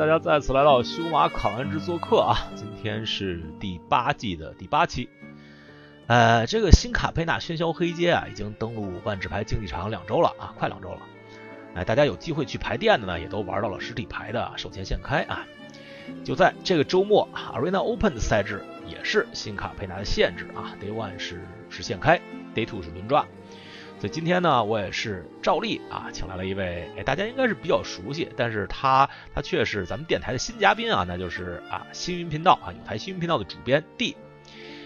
大家再次来到修马考完制做客啊！今天是第八季的第八期。呃，这个新卡佩纳喧嚣黑街啊，已经登陆万智牌竞技场两周了啊，快两周了。哎，大家有机会去排店的呢，也都玩到了实体牌的售前限开啊。就在这个周末，Arena Open 的赛制也是新卡佩纳的限制啊，Day One 是是限开，Day Two 是轮抓。所以今天呢，我也是照例啊，请来了一位，哎，大家应该是比较熟悉，但是他他却是咱们电台的新嘉宾啊，那就是啊，星云频道啊，有台星云频道的主编 D，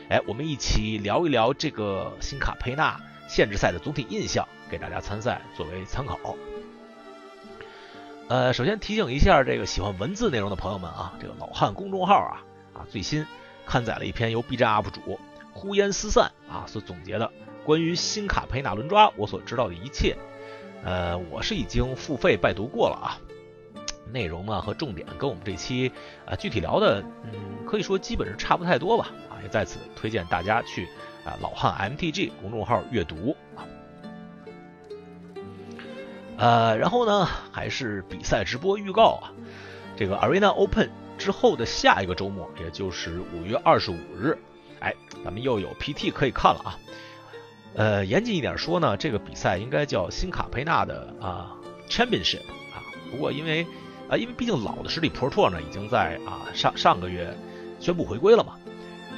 哎，我们一起聊一聊这个新卡佩纳限制赛的总体印象，给大家参赛作为参考。呃，首先提醒一下这个喜欢文字内容的朋友们啊，这个老汉公众号啊啊，最新刊载了一篇由 B 站 UP 主呼烟思散啊所总结的。关于新卡佩纳轮抓，我所知道的一切，呃，我是已经付费拜读过了啊。内容呢和重点跟我们这期啊具体聊的，嗯，可以说基本是差不太多吧。啊，也在此推荐大家去啊老汉 MTG 公众号阅读啊。呃，然后呢，还是比赛直播预告啊。这个 Arena Open 之后的下一个周末，也就是五月二十五日，哎，咱们又有 PT 可以看了啊。呃，严谨一点说呢，这个比赛应该叫新卡佩纳的啊 Championship 啊。不过因为啊，因为毕竟老的实力 Pro Tour 呢已经在啊上上个月宣布回归了嘛。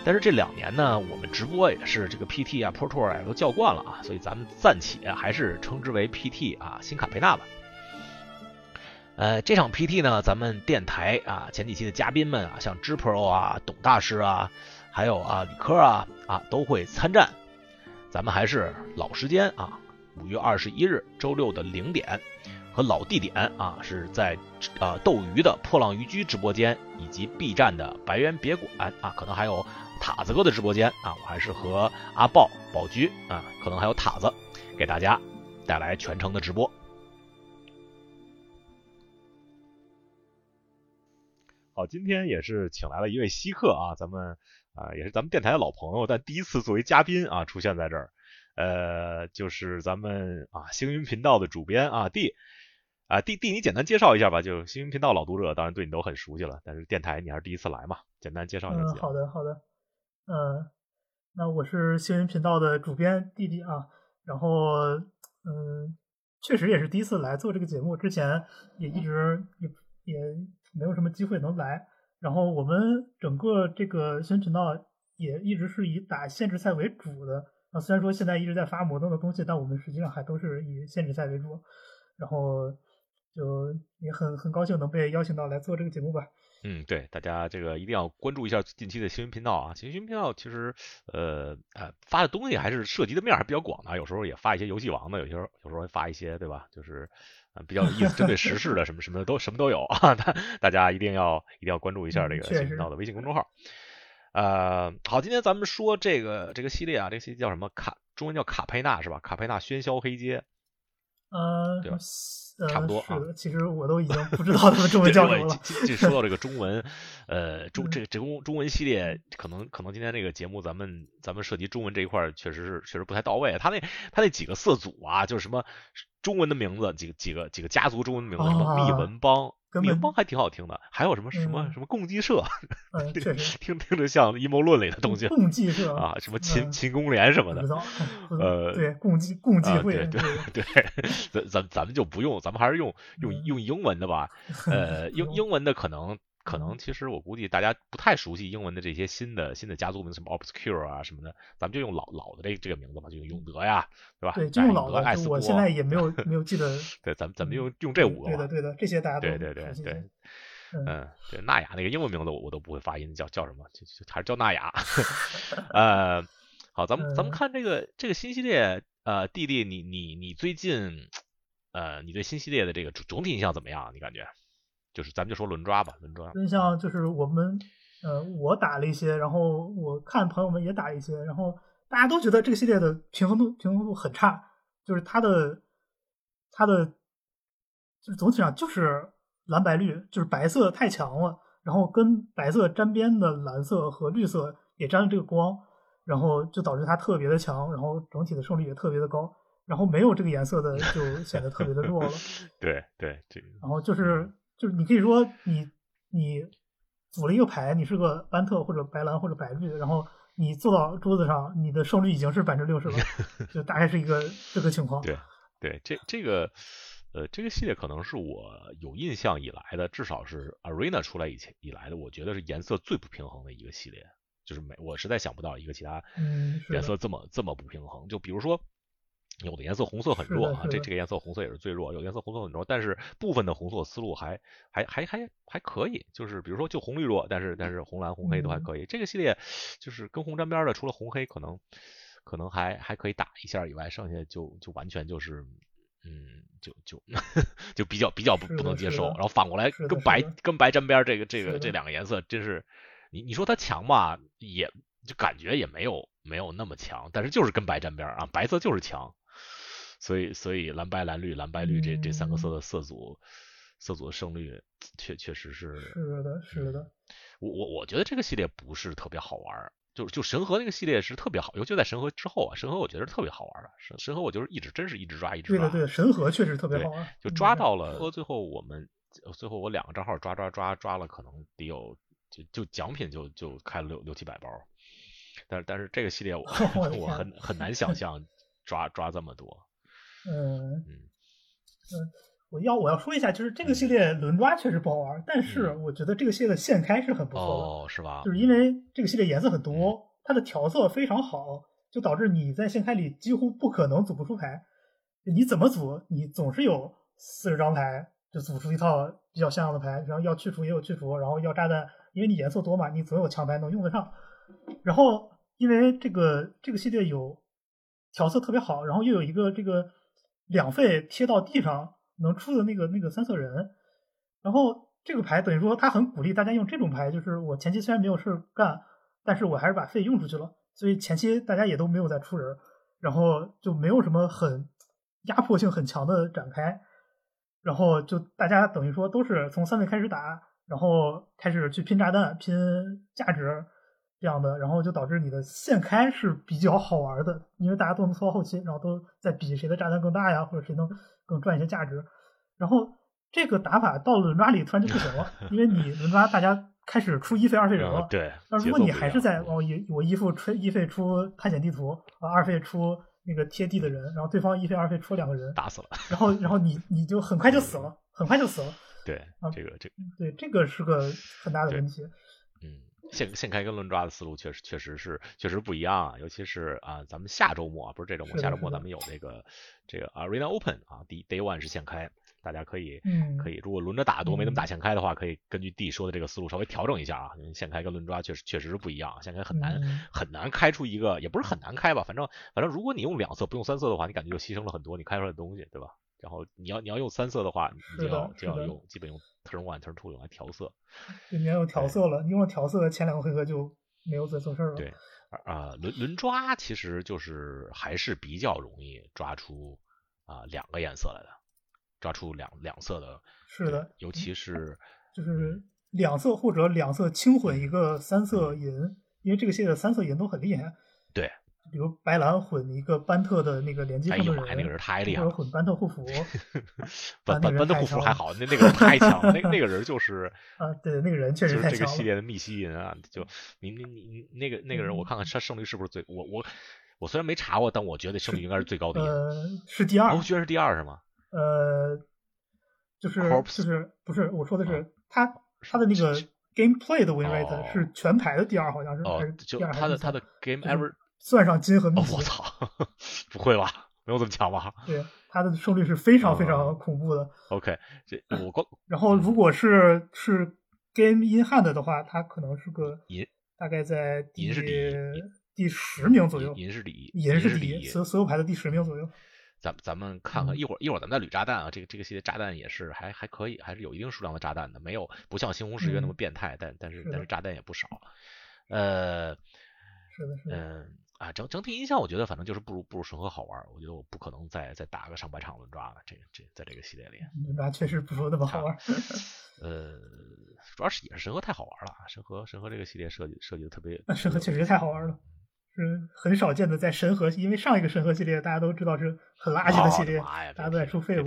但是这两年呢，我们直播也是这个 PT 啊 Pro Tour 啊都叫惯了啊，所以咱们暂且还是称之为 PT 啊新卡佩纳吧。呃，这场 PT 呢，咱们电台啊前几期的嘉宾们啊，像 G Pro 啊、董大师啊，还有啊李科啊啊都会参战。咱们还是老时间啊，五月二十一日周六的零点和老地点啊，是在啊斗鱼的破浪渔居直播间以及 B 站的白猿别馆啊，可能还有塔子哥的直播间啊，我还是和阿豹宝驹啊，可能还有塔子给大家带来全程的直播。好，今天也是请来了一位稀客啊，咱们。啊，也是咱们电台的老朋友，但第一次作为嘉宾啊出现在这儿，呃，就是咱们啊星云频道的主编啊 D，啊 D D，你简单介绍一下吧。就星云频道老读者当然对你都很熟悉了，但是电台你还是第一次来嘛，简单介绍一下。嗯，好的好的，嗯，那我是星云频道的主编弟弟啊，然后嗯，确实也是第一次来做这个节目，之前也一直也也没有什么机会能来。然后我们整个这个新频道也一直是以打限制赛为主的啊，虽然说现在一直在发摩登的东西，但我们实际上还都是以限制赛为主。然后就也很很高兴能被邀请到来做这个节目吧。嗯，对，大家这个一定要关注一下近期的新闻频道啊。新闻频道其实呃呃发的东西还是涉及的面还比较广的，有时候也发一些游戏王的，有些时候有时候会发一些对吧？就是。比较有意思，针对时事的什么什么的都什么都有啊！大大家一定要一定要关注一下这个新频道的微信公众号。呃，好，今天咱们说这个这个系列啊，这个系列叫什么？卡中文叫卡佩纳是吧？卡佩纳喧嚣黑街。呃，对吧？差不多啊。其实我都已经不知道他们中文叫什么了。这说到这个中文，呃，中这这中中文系列，可能可能今天这个节目咱们咱们涉及中文这一块，确实是确实不太到位。他那他那几个色组啊，就是什么中文的名字，几个几个几个家族中文名字，什么密文帮。名邦还挺好听的，还有什么什么什么共济社，听听着像阴谋论里的东西。共济社啊，什么秦秦公联什么的，呃，对，共济共济会，对对，咱咱咱们就不用，咱们还是用用用英文的吧，呃，英英文的可能。可能其实我估计大家不太熟悉英文的这些新的新的家族名，什么 obscure 啊什么的，咱们就用老老的这这个名字吧，就用永德呀，对吧？对，就用老的。我现在 也没有没有记得。对，咱们咱们用用这五个。对的对的，这些大家都对对对对。嗯，对，纳雅那个英文名字我我都不会发音，叫叫什么？就就还是叫纳雅。呃，好，咱们咱们看这个这个新系列，呃，弟弟，你你你最近，呃，你对新系列的这个总体印象怎么样？你感觉？就是咱们就说轮抓吧，轮抓。就像就是我们，呃，我打了一些，然后我看朋友们也打一些，然后大家都觉得这个系列的平衡度平衡度很差，就是它的它的就是总体上就是蓝白绿，就是白色太强了，然后跟白色沾边的蓝色和绿色也沾了这个光，然后就导致它特别的强，然后整体的胜率也特别的高，然后没有这个颜色的就显得特别的弱了。对对，这然后就是。就是你可以说你你组了一个牌，你是个班特或者白蓝或者白绿，然后你坐到桌子上，你的胜率已经是百分之六十了，就大概是一个这个情况。对对，这这个呃，这个系列可能是我有印象以来的，至少是 Arena 出来以前以来的，我觉得是颜色最不平衡的一个系列。就是没，我实在想不到一个其他颜色这么这么不平衡。就比如说，有的颜色红色很弱啊，这这个颜色红色也是最弱。有的颜色红色很弱，但是部分的红色思路还还还还还可以。就是比如说就红绿弱，但是但是红蓝红黑都还可以。这个系列就是跟红沾边的，除了红黑可能可能还还可以打一下以外，剩下就就完全就是嗯，就就 就比较比较不不能接受。然后反过来跟白跟白沾边这个这个这两个颜色真是。你你说它强吧，也就感觉也没有没有那么强，但是就是跟白沾边啊，白色就是强，所以所以蓝白蓝绿蓝白绿这这三个色的色组色组的胜率确确实是是的是的，我我我觉得这个系列不是特别好玩，就就神河那个系列是特别好，尤其在神河之后啊，神河我觉得是特别好玩的，神神河我就是一直真是一直抓一直抓，对对对，神河确实特别好玩，就抓到了，和最后我们最后我两个账号抓抓抓抓了，可能得有。就就奖品就就开了六六七百包，但是但是这个系列我 我很很难想象抓抓这么多。嗯嗯嗯，我要我要说一下，就是这个系列轮抓确实不好玩，但是我觉得这个系列的现开是很不错的，哦，是吧？就是因为这个系列颜色很多，它的调色非常好，就导致你在现开里几乎不可能组不出牌。你怎么组，你总是有四十张牌就组出一套比较像样的牌，然后要去除也有去除，然后要炸弹。因为你颜色多嘛，你总有强牌能用得上。然后因为这个这个系列有调色特别好，然后又有一个这个两费贴到地上能出的那个那个三色人，然后这个牌等于说他很鼓励大家用这种牌。就是我前期虽然没有事干，但是我还是把费用出去了，所以前期大家也都没有再出人，然后就没有什么很压迫性很强的展开，然后就大家等于说都是从三费开始打。然后开始去拼炸弹、拼价值这样的，然后就导致你的现开是比较好玩的，因为大家都能拖到后期，然后都在比谁的炸弹更大呀，或者谁能更赚一些价值。然后这个打法到了轮抓里突然就不行了，因为你轮抓大家开始出一费二费人了。对。那如果你还是在哦一我一副出一费出探险地图啊，二费出那个贴地的人，然后对方一费二费出两个人，打死了。然后然后你你就很快就死了，很快就死了。对，这个这对这个是个很大的问题。嗯，现现开跟轮抓的思路确实确实是确实不一样啊，尤其是啊，咱们下周末啊不是这周末，下周末咱们。有这个这个 Arena Open 啊，第 Day One 是现开，大家可以可以，如果轮着打多没怎么打现开的话，可以根据 D 说的这个思路稍微调整一下啊，因为现开跟轮抓确实确实是不一样，现开很难很难开出一个，也不是很难开吧，反正反正如果你用两色不用三色的话，你感觉就牺牲了很多你开出来的东西，对吧？然后你要你要用三色的话，你就要就要用基本用 turn one turn two 用来调色。你要用调色了，你用了调色，前两个回合就没有再做事儿了。对，啊，轮轮抓其实就是还是比较容易抓出啊两个颜色来的，抓出两两色的。是的，尤其是就是两色或者两色轻混一个三色银，因为这个系列的三色银都很厉害。对。比如白蓝混一个班特的那个连击上的人，那个人太厉害了。混班特护符，班班班特护符还好，那那个人太强，那 那个人就是啊，对，那个人确实太强。这个系列的密西银啊，就你你你那个那个人，我看看他胜率是不是最我我我虽然没查过，但我觉得胜率应该是最高的。呃，是第二。哦，居然是第二是吗？呃，就是就是不是我说的是他他的那个 gameplay 的 win rate 是全排的第二，好像是哦，就他的他的 game ever。算上金和密我操，不会吧？没有这么强吧？对，他的胜率是非常非常恐怖的。OK，这 我光。然后如果是是 Game in Hand 的话，他可能是个银，大概在第第十名左右。银是第一，银是第一，所所有牌的第十名左右。咱咱们看看一会儿一会儿咱们再捋炸弹啊，这个这个系列炸弹也是还还可以，还是有一定数量的炸弹的，没有不像星红十月那么变态，但但是但是炸弹也不少。呃，是的，是的，嗯。啊，整整体印象我觉得反正就是不如不如神河好玩。我觉得我不可能再再打个上百场轮抓了。这这在这个系列里，轮抓确实不如那么好玩。呃，主要是也是神河太好玩了。神河神河这个系列设计设计的特别，那神河确实太好玩了，是很少见的在神河，因为上一个神河系列大家都知道是很垃圾的系列，大家都在出废物。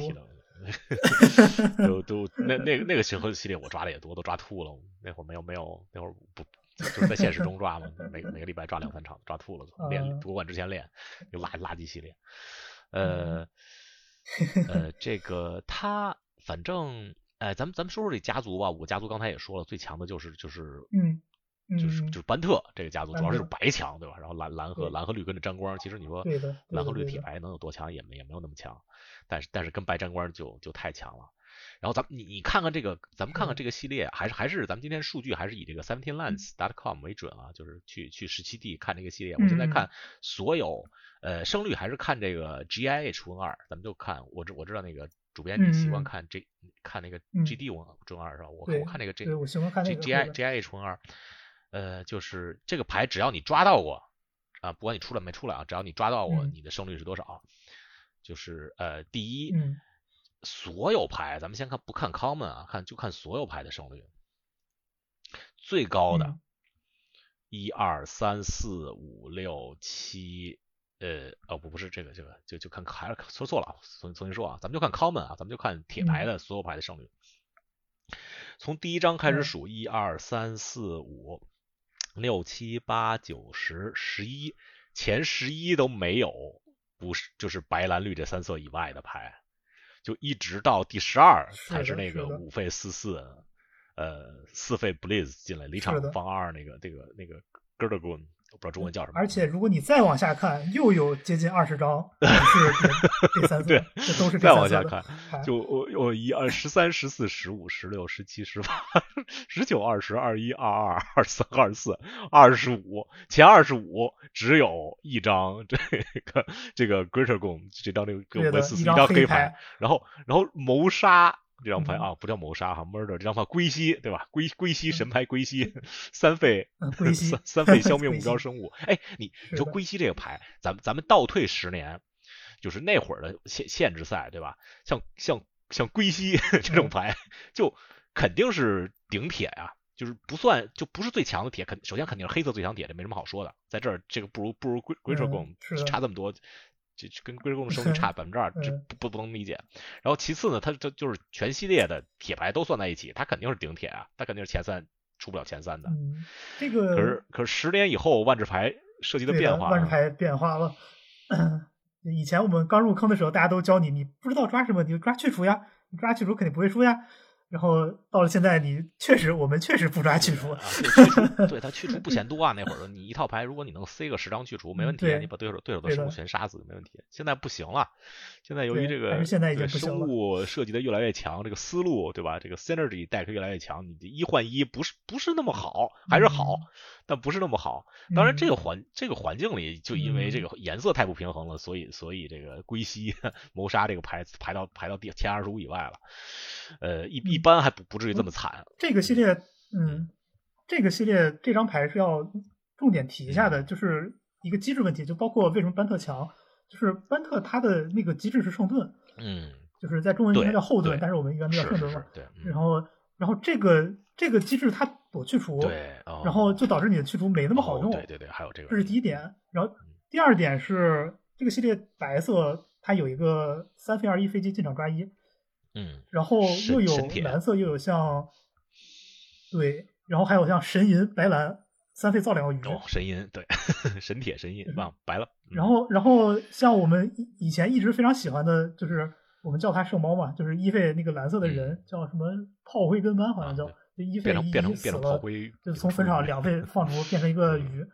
都都那那个那个神河系列我抓的也多，都抓吐了。那会儿没有没有那会儿不就是在现实中抓嘛，每每个礼拜抓两三场，抓吐了。练夺冠之前练，就垃垃圾系列。呃呃，这个他反正哎，咱们咱们说说这家族吧。我家族刚才也说了，最强的就是就是嗯。就是就是班特这个家族，主要是白强，对吧？然后蓝蓝和蓝和绿跟着沾光，其实你说蓝和绿铁白能有多强，也没也没有那么强，但是但是跟白沾光就就太强了。然后咱们你你看看这个，咱们看看这个系列，还是还是咱们今天数据还是以这个 Seventeen Lands dot com 为准啊，就是去去十七 D 看这个系列。我现在看所有呃胜率还是看这个 GIA 除二，咱们就看我知我知道那个主编你习惯看这看那个 GD 我除二是吧？我我看那个 G GI GIA 除二。呃，就是这个牌，只要你抓到过啊，不管你出来没出来啊，只要你抓到过，你的胜率是多少？就是呃，第一，所有牌，咱们先看不看 common 啊，看就看所有牌的胜率，最高的，一二三四五六七，呃，哦不不是这个这个，就就看还是说错了，重重新说啊，咱们就看 common 啊，咱们就看铁牌的所有牌的胜率，从第一张开始数，一二三四五。六七八九十十一，前十一都没有，不是就是白蓝绿这三色以外的牌，就一直到第十二才是那个五费四四，呃四费 blaze 进来离场放二那个这个那个 g i r d g o n 我不知道中文叫什么。而 且如果你再往下看，又有接近二十张 是第三色，这都是再往下看，就我我一二十三十四十五十六十七十八 十九二十二一二二二三二四二十五前二十五只有一张这个这个 Greater Gun 这张这个维斯一张黑牌，然后然后谋杀。这张牌啊，不叫谋杀哈，murder 这张牌归西对吧？归归西神牌归西，三费三三费消 灭目标生物。哎，你你说归西这个牌，咱们咱们倒退十年，就是那会儿的限限制赛对吧？像像像归西 这种牌，就肯定是顶铁呀，就是不算就不是最强的铁，肯首先肯定是黑色最强铁，这没什么好说的。在这儿这个不如不如龟龟车工差这么多。就跟龟公的胜率差百分之二，这不不不能理解。然后其次呢，它它就是全系列的铁牌都算在一起，它肯定是顶铁啊，它肯定是前三出不了前三的。这个可是可是十年以后万智牌设计的变化，万智牌变化了。以前我们刚入坑的时候，大家都教你，你不知道抓什么，你就抓去除呀，你抓去除肯定不会输呀。然后到了现在，你确实，我们确实不抓去除啊，对他去除不嫌多啊。那会儿你一套牌，如果你能塞个十张去除，没问题，你把对手对手的生物全杀死没问题。现在不行了，现在由于这个生物 设计的越来越强，这个思路对吧？这个 synergy deck 越来越强，你一换一不是不是那么好，还是好，但不是那么好。当然这个环这个环境里，就因为这个颜色太不平衡了，所以所以这个归西 谋杀这个牌排到排到第前二十五以外了。呃，一一般还不不至于这么惨。这个系列，嗯，这个系列这张牌是要重点提一下的，就是一个机制问题，就包括为什么班特强，就是班特他的那个机制是圣盾，嗯，就是在中文应该叫后盾，但是我们一般都叫圣盾嘛。对。然后，然后这个这个机制它躲去除，对，然后就导致你的去除没那么好用。对对对，还有这个。这是第一点。然后第二点是这个系列白色它有一个三飞二一飞机进场抓一。嗯，然后又有蓝色，又有像，对，然后还有像神银白蓝三费造两个鱼。哦，神银对，神铁神银啊，白了。然后，然后像我们以前一直非常喜欢的，就是我们叫它圣猫嘛，就是一费那个蓝色的人叫什么炮灰跟班，好像叫就一费一一死了，就从坟场两费放出变成一个鱼。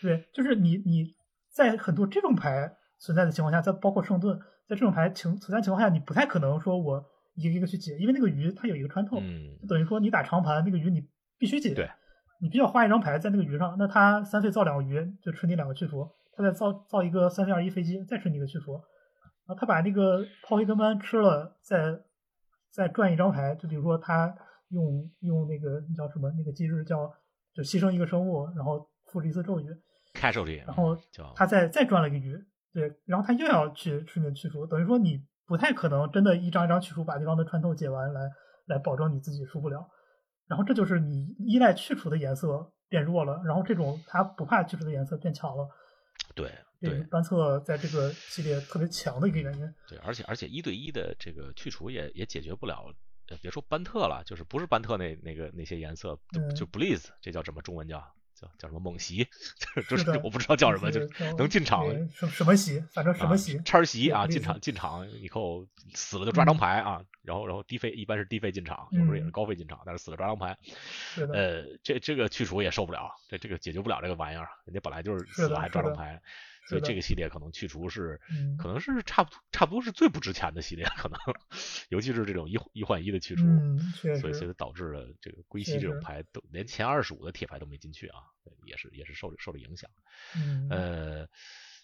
对，就是你你在很多这种牌存在的情况下，再包括圣盾。在这种牌情存在情况下，你不太可能说我一个一个去解，因为那个鱼它有一个穿透，就等于说你打长盘那个鱼你必须解，对，你必须要花一张牌在那个鱼上，那他三费造两个鱼就吃你两个去除，他再造造一个三费二一飞机再吃你一个去除，然后他把那个炮灰跟班吃了，再再赚一张牌，就比如说他用用那个叫什么那个机制叫就牺牲一个生物，然后复制一次咒语，开咒语，然后他再再赚了一个鱼。对，然后他又要去顺便去除，等于说你不太可能真的一张一张去除把对方的穿透解完来来保证你自己输不了。然后这就是你依赖去除的颜色变弱了，然后这种他不怕去除的颜色变强了。对对个班策在这个系列特别强的一个原因。对，而且而且一对一的这个去除也也解决不了，呃别说班特了，就是不是班特那那个那些颜色，就嗯就 Blaze，这叫什么中文叫叫叫什么猛袭，就是是我不知道叫什么，就就是能进场什什么席，反正什么席啊，叉席啊，进场。进场以后死了就抓张牌啊，然后然后低费一般是低费进场，有时候也是嗯。高费进场，但是死了抓张牌。呃，这这个去除也受不了，这这个解决不了这个玩意儿，人家本来就是死了还抓张牌，所以这个系列可能去除是嗯可能是差不多差不多是最不值钱的系列，可能尤其是这种一一换一的去除。嗯，所以，所以导致了这个归西这种牌都连前二十五的铁牌都没进去啊，也是也是受受了影响。嗯呃，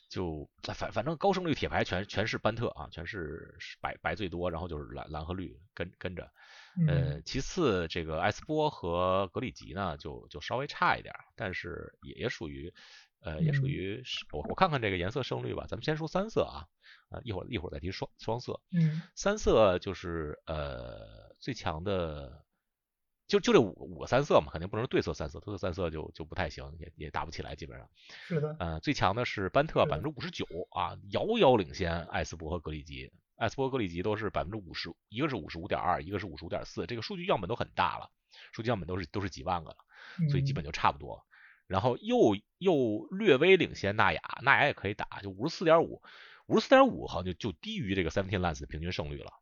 就反反正高胜率铁牌全全是班特啊，全是白白最多，然后就是蓝蓝和绿跟跟着。嗯呃，其次这个艾斯波和格里吉呢，就就稍微差一点儿，但是也也属于，呃，也属嗯于是我我看看这个颜色胜率吧，咱们先说三色啊，啊一会儿一会儿再提双双色，嗯三色就是呃最强的，就就这五五个三色嘛，肯定不能是对色三色，对色三色就就不太行，也也打不起来，基本上。是的，呃，最强的是班特百分之五十九啊，遥遥领先艾斯伯和格里吉。艾斯伯、格里吉都是百分之五十，一个是五十五点二，一个是五十五点四，这个数据样本都很大了，数据样本都是都是几万个了，所以基本就差不多。然后又又略微领先纳雅，纳雅也可以打，就五十四点五，五十四点五好像就就低于这个 Seventeen Lance 的平均胜率了。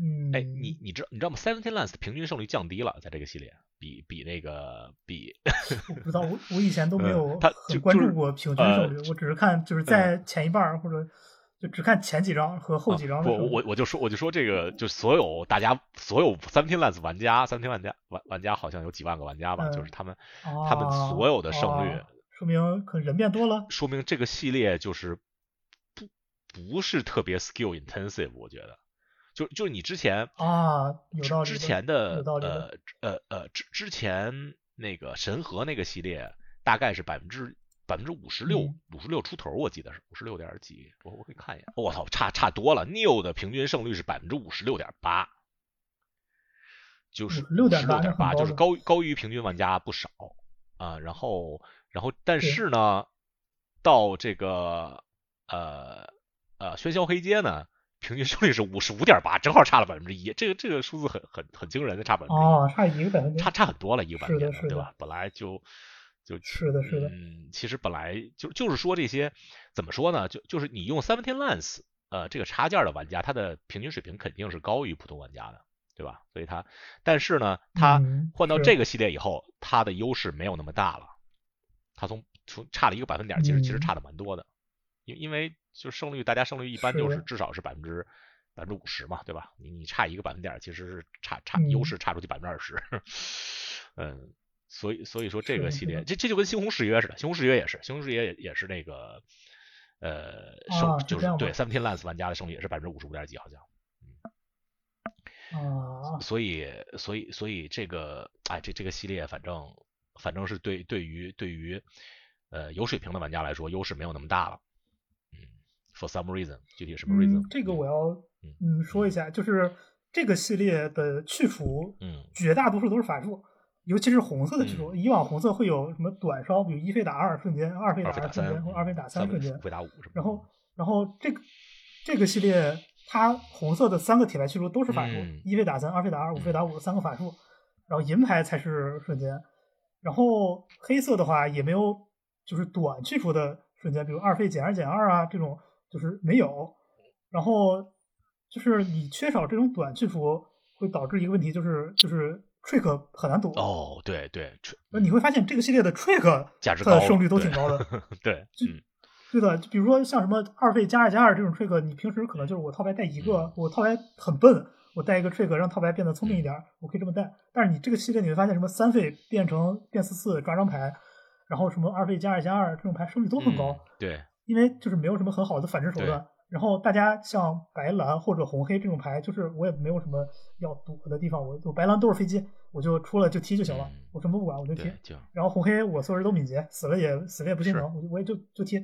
嗯，哎，你你知你知道吗？Seventeen Lance 的平均胜率降低了，在这个系列比比那个比我不知道，我我以前都没嗯有它就很关注过平均呃胜率，我只是看就是在前一半或者就只看前几章和后几张的不，我我就说我就说这个，就所有大家所有 Seventeen Lance 玩家，Seventeen 玩家玩玩家好像有几万个玩家吧，嗯就是他们他们啊所有的胜率，啊说明可能人变多了。说明这个系列就是不不是特别 skill intensive，我觉得，就就是你之前啊，有道理。之前的呃呃呃之之前那个神和那个系列大概是百分之百分之五十六嗯五十六出头，我记得是五十六点几，我我可以看一眼，我操，差差多了。New 的平均胜率是百分之五十六点八，就是56.8点八，就是高高于平均玩家不少啊。然后然后但是呢，到这个呃呃喧嚣黑街呢。平均胜率是五十五点八，正好差了百分之一，这个这个数字很很很惊人的，差百分之一。哦，差一个百分点。差差很多了，一个版是的本，对吧？本来就就是的是的嗯，其实本来就就是说这些怎么说呢？就就是你用 Seventeen Lance 呃这个插件的玩家，他的平均水平肯定是高于普通玩家的，对吧？所以他但是呢，他换到这个系列以后，他的优势没有那么大了，他从从差了一个百分点，其实其实嗯差的蛮多的，因因为就是胜率，大家胜率一般是就是至少是百分之。百分之五十嘛，对吧？你你差一个百分点，其实是差差嗯优势差出去百分之二十，嗯，所以所以说这个系列，这这就跟猩红誓约似的，猩红誓约也是，猩红誓约也也是那个呃胜、啊就是对这样吗 Seventeen Lance 玩家的胜率也是百分之五十五点几，好像。哦，所以，所以，所以这个，哎，这这个系列，反正，反正是对对于对于，呃，有水平的玩家来说，优势没有那么大了。嗯，for some reason，具体什么 reason？嗯，这个我要嗯嗯说一下，就是这个系列的去除，嗯绝大多数都是法术，尤其是红色的去除。以往红色会有什么短烧，比如一费打二瞬间，二费打二瞬间，或二费打三瞬间五。费打五什么。然后，然后这个这个系列，它红色的三个铁牌去除都是法术，嗯一费打三，二费打二，五费打五，三个法术。然后银牌才是瞬间。然后黑色的话也没有，就是短去除的瞬间，比如二费减二减二啊这种，就是没有。然后就是你缺少这种短去除，会导致一个问题，就是就是 trick 很难读。哦，对对，吹那你会发现这个系列的 trick 价值它的胜率都挺高的。对，就嗯对的，就比如说像什么二费加二加二这种 trick，你平时可能就是我套牌带一个，嗯我套牌很笨，我带一个 trick 让套牌变得聪明一点，我可以这么带。但是你这个系列你会发现，什么三费变成变四四抓张牌，然后什么二费加二加二这种牌胜率都很高，嗯对，因为就是没有什么很好的反制手段。然后大家像白蓝或者红黑这种牌，就是我也没有什么要赌的地方，我我白蓝都是飞机，我就出了就踢就行了，嗯我什么不管我就踢。，就然后红黑我所有人都敏捷，死了也死了也不心疼，我就我也就就踢，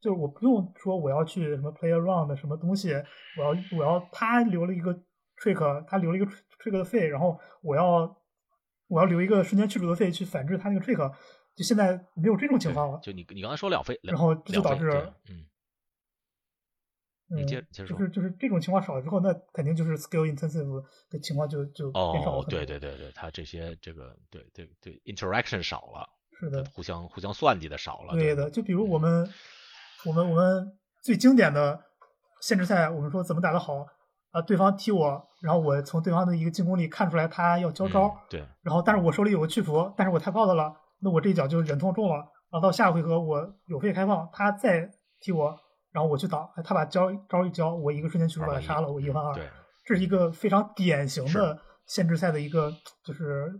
就是我不用说我要去什么 play around 什么东西，我要我要他留了一个 trick，他留了一个 trick 的费，然后我要我要留一个瞬间去除的费去反制他那个 trick，就现在没有这种情况了。就你你刚才说两费，然后这就导致嗯。嗯，接接着就是就是这种情况少了之后，那肯定就是 skill intensive 的情况就就变少了。哦，对对对对，他这些这个对对对 interaction 少了，是的，互相互相算计的少了。对的，就比如我们我们我们最经典的限制赛，我们说怎么打得好啊？对方踢我，然后我从对方的一个进攻里看出来他要交招，对，然后但是我手里有个去服，但是我太 out 了，那我这一脚就忍痛中了，然后到下回合我有费开放，他再踢我。然后我去挡，他把招招一交，我一个瞬间去把他杀了，我一万二。对，这是一个非常典型的限制赛的一个，就是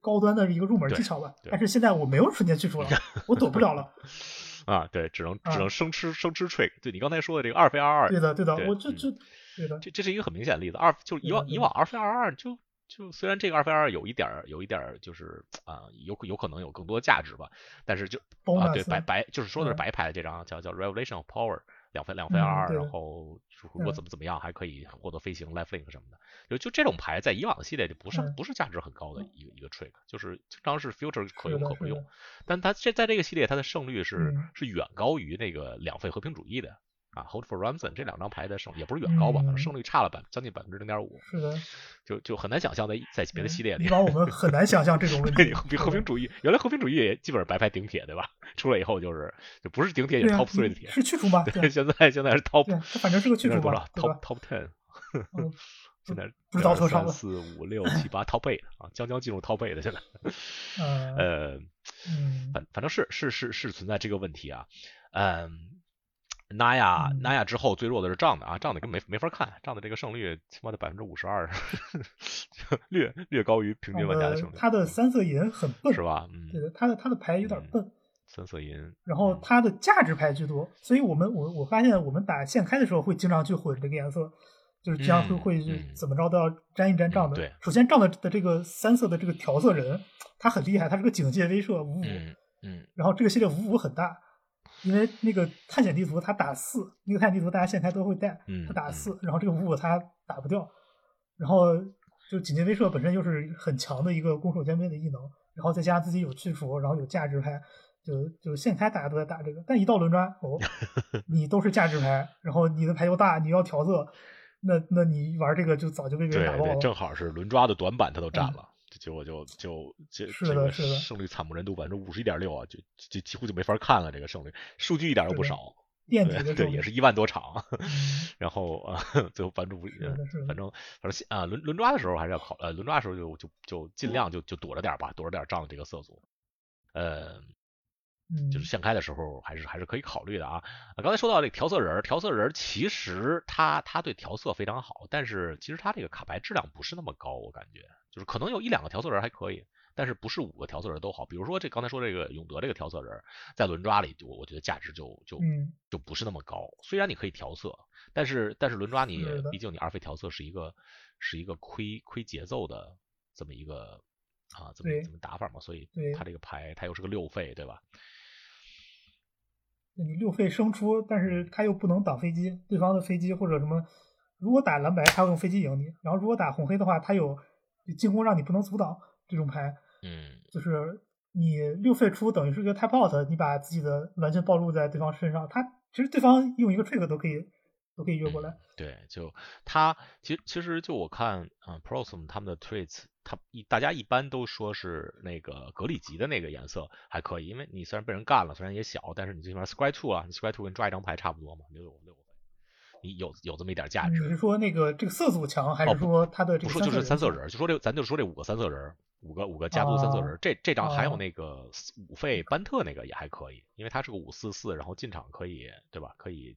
高端的一个入门技巧吧。但是现在我没有瞬间去除了，我躲不了了。啊，对，只能只能生吃生吃 trick。对你刚才说的这个二飞二二，对的对的，我就就对的。这这是一个很明显的例子。二就以往以往二飞二二就就虽然这个二飞二有一点儿有一点儿就是啊有有可能有更多价值吧，但是就啊对白白就是说的是白牌的这张叫叫 Revelation of Power。两分两分二二，然后如果怎么怎么样，还可以获得飞行 life link 什么的。就就这种牌，在以往的系列就不是不是价值很高的一个一个 trick，就是经常是 future 可用可不用。但它这在这个系列，它的胜率是是远高于那个两费和平主义的。啊，Hold for Ramson 这两张牌的胜也不是远高吧，反正胜率差了百将近百分之零点五。是的，就就很难想象在在别的系列里，以往我们很难想象这种问题。比和平主义，原来和平主义也基本上白牌顶铁，对吧？出来以后就是就不是顶铁，也是 Top three 的铁，是去除吧？对，现在现在是 Top，反正是个去除多少？Top Top ten，现在不知道多少三四五六七八 Top eight 啊，将将进入 Top eight 的现在。呃，反反正是是是是存在这个问题啊，嗯。纳亚纳亚之后最弱的是仗的啊，仗的根本没没法看，仗的这个胜率起码得百分之五十二，略略高于平均玩家的胜率。他的三色银很笨，是吧？嗯，对的，他的他的牌有点笨。三色银。然后他的价值牌居多，所以我们我我发现我们打现开的时候会经常去混这个颜色，就是这样会会去怎么着都要沾一沾仗的。对，首先仗的的这个三色的这个调色人，他很厉害，他是个警戒威慑五五。嗯。然后这个系列五五很大。因为那个探险地图它打四，那个探险地图大家现开都会带，它打四，然后这个五五它打不掉，然后就警戒威慑本身又是很强的一个攻守兼备的异能，然后再加上自己有去除，然后有价值牌，就就现开大家都在打这个，但一到轮抓哦，你都是价值牌，然后你的牌又大，你要调色，那那你玩这个就早就被别人打爆了，正好是轮抓的短板他都占了。结果就就这这个胜率惨不忍睹，百分之五十一点六啊，就就几乎就没法看了。这个胜率数据一点都不少，对对，也是一万多场。然后啊，最后反正反正反正啊轮轮抓的时候还是要考呃轮抓的时候就就就尽量就就躲着点吧，躲着点仗这个色组。呃，就是现开的时候还是还是可以考虑的啊。刚才说到这个调色人，调色人其实他他对调色非常好，但是其实他这个卡牌质量不是那么高，我感觉。就是可能有一两个调色人还可以，但是不是五个调色人都好。比如说这刚才说这个永德这个调色人，在轮抓里，我我觉得价值就就就不是那么高。虽然你可以调色，但是但是轮抓你毕竟你二费调色是一个是一个亏亏节奏的这么一个啊怎么怎么打法嘛，所以他这个牌他又是个六费，对吧？你六费生出，但是他又不能挡飞机，对方的飞机或者什么，如果打蓝白，他会用飞机赢你；然后如果打红黑的话，他有。进攻让你不能阻挡这种牌，嗯，就是你六费出等于是一个 tap out，你把自己的完全暴露在对方身上，他其实对方用一个 trick 都可以都可以越过来。对，就他其实其实就我看啊，prosum 他们的 traits，他一大家一般都说是那个格里吉的那个颜色还可以，因为你虽然被人干了，虽然也小，但是你最起码 square two 啊，你 square two 跟抓一张牌差不多嘛，六六。你有有这么一点价值？你是说那个这个色素强，还是说它的这个？不说就是三色人，就说这咱就说这五个三色人，五个五个家族三色人，这这张还有那个五费班特那个也还可以，因为他是个五四四，然后进场可以对吧？可以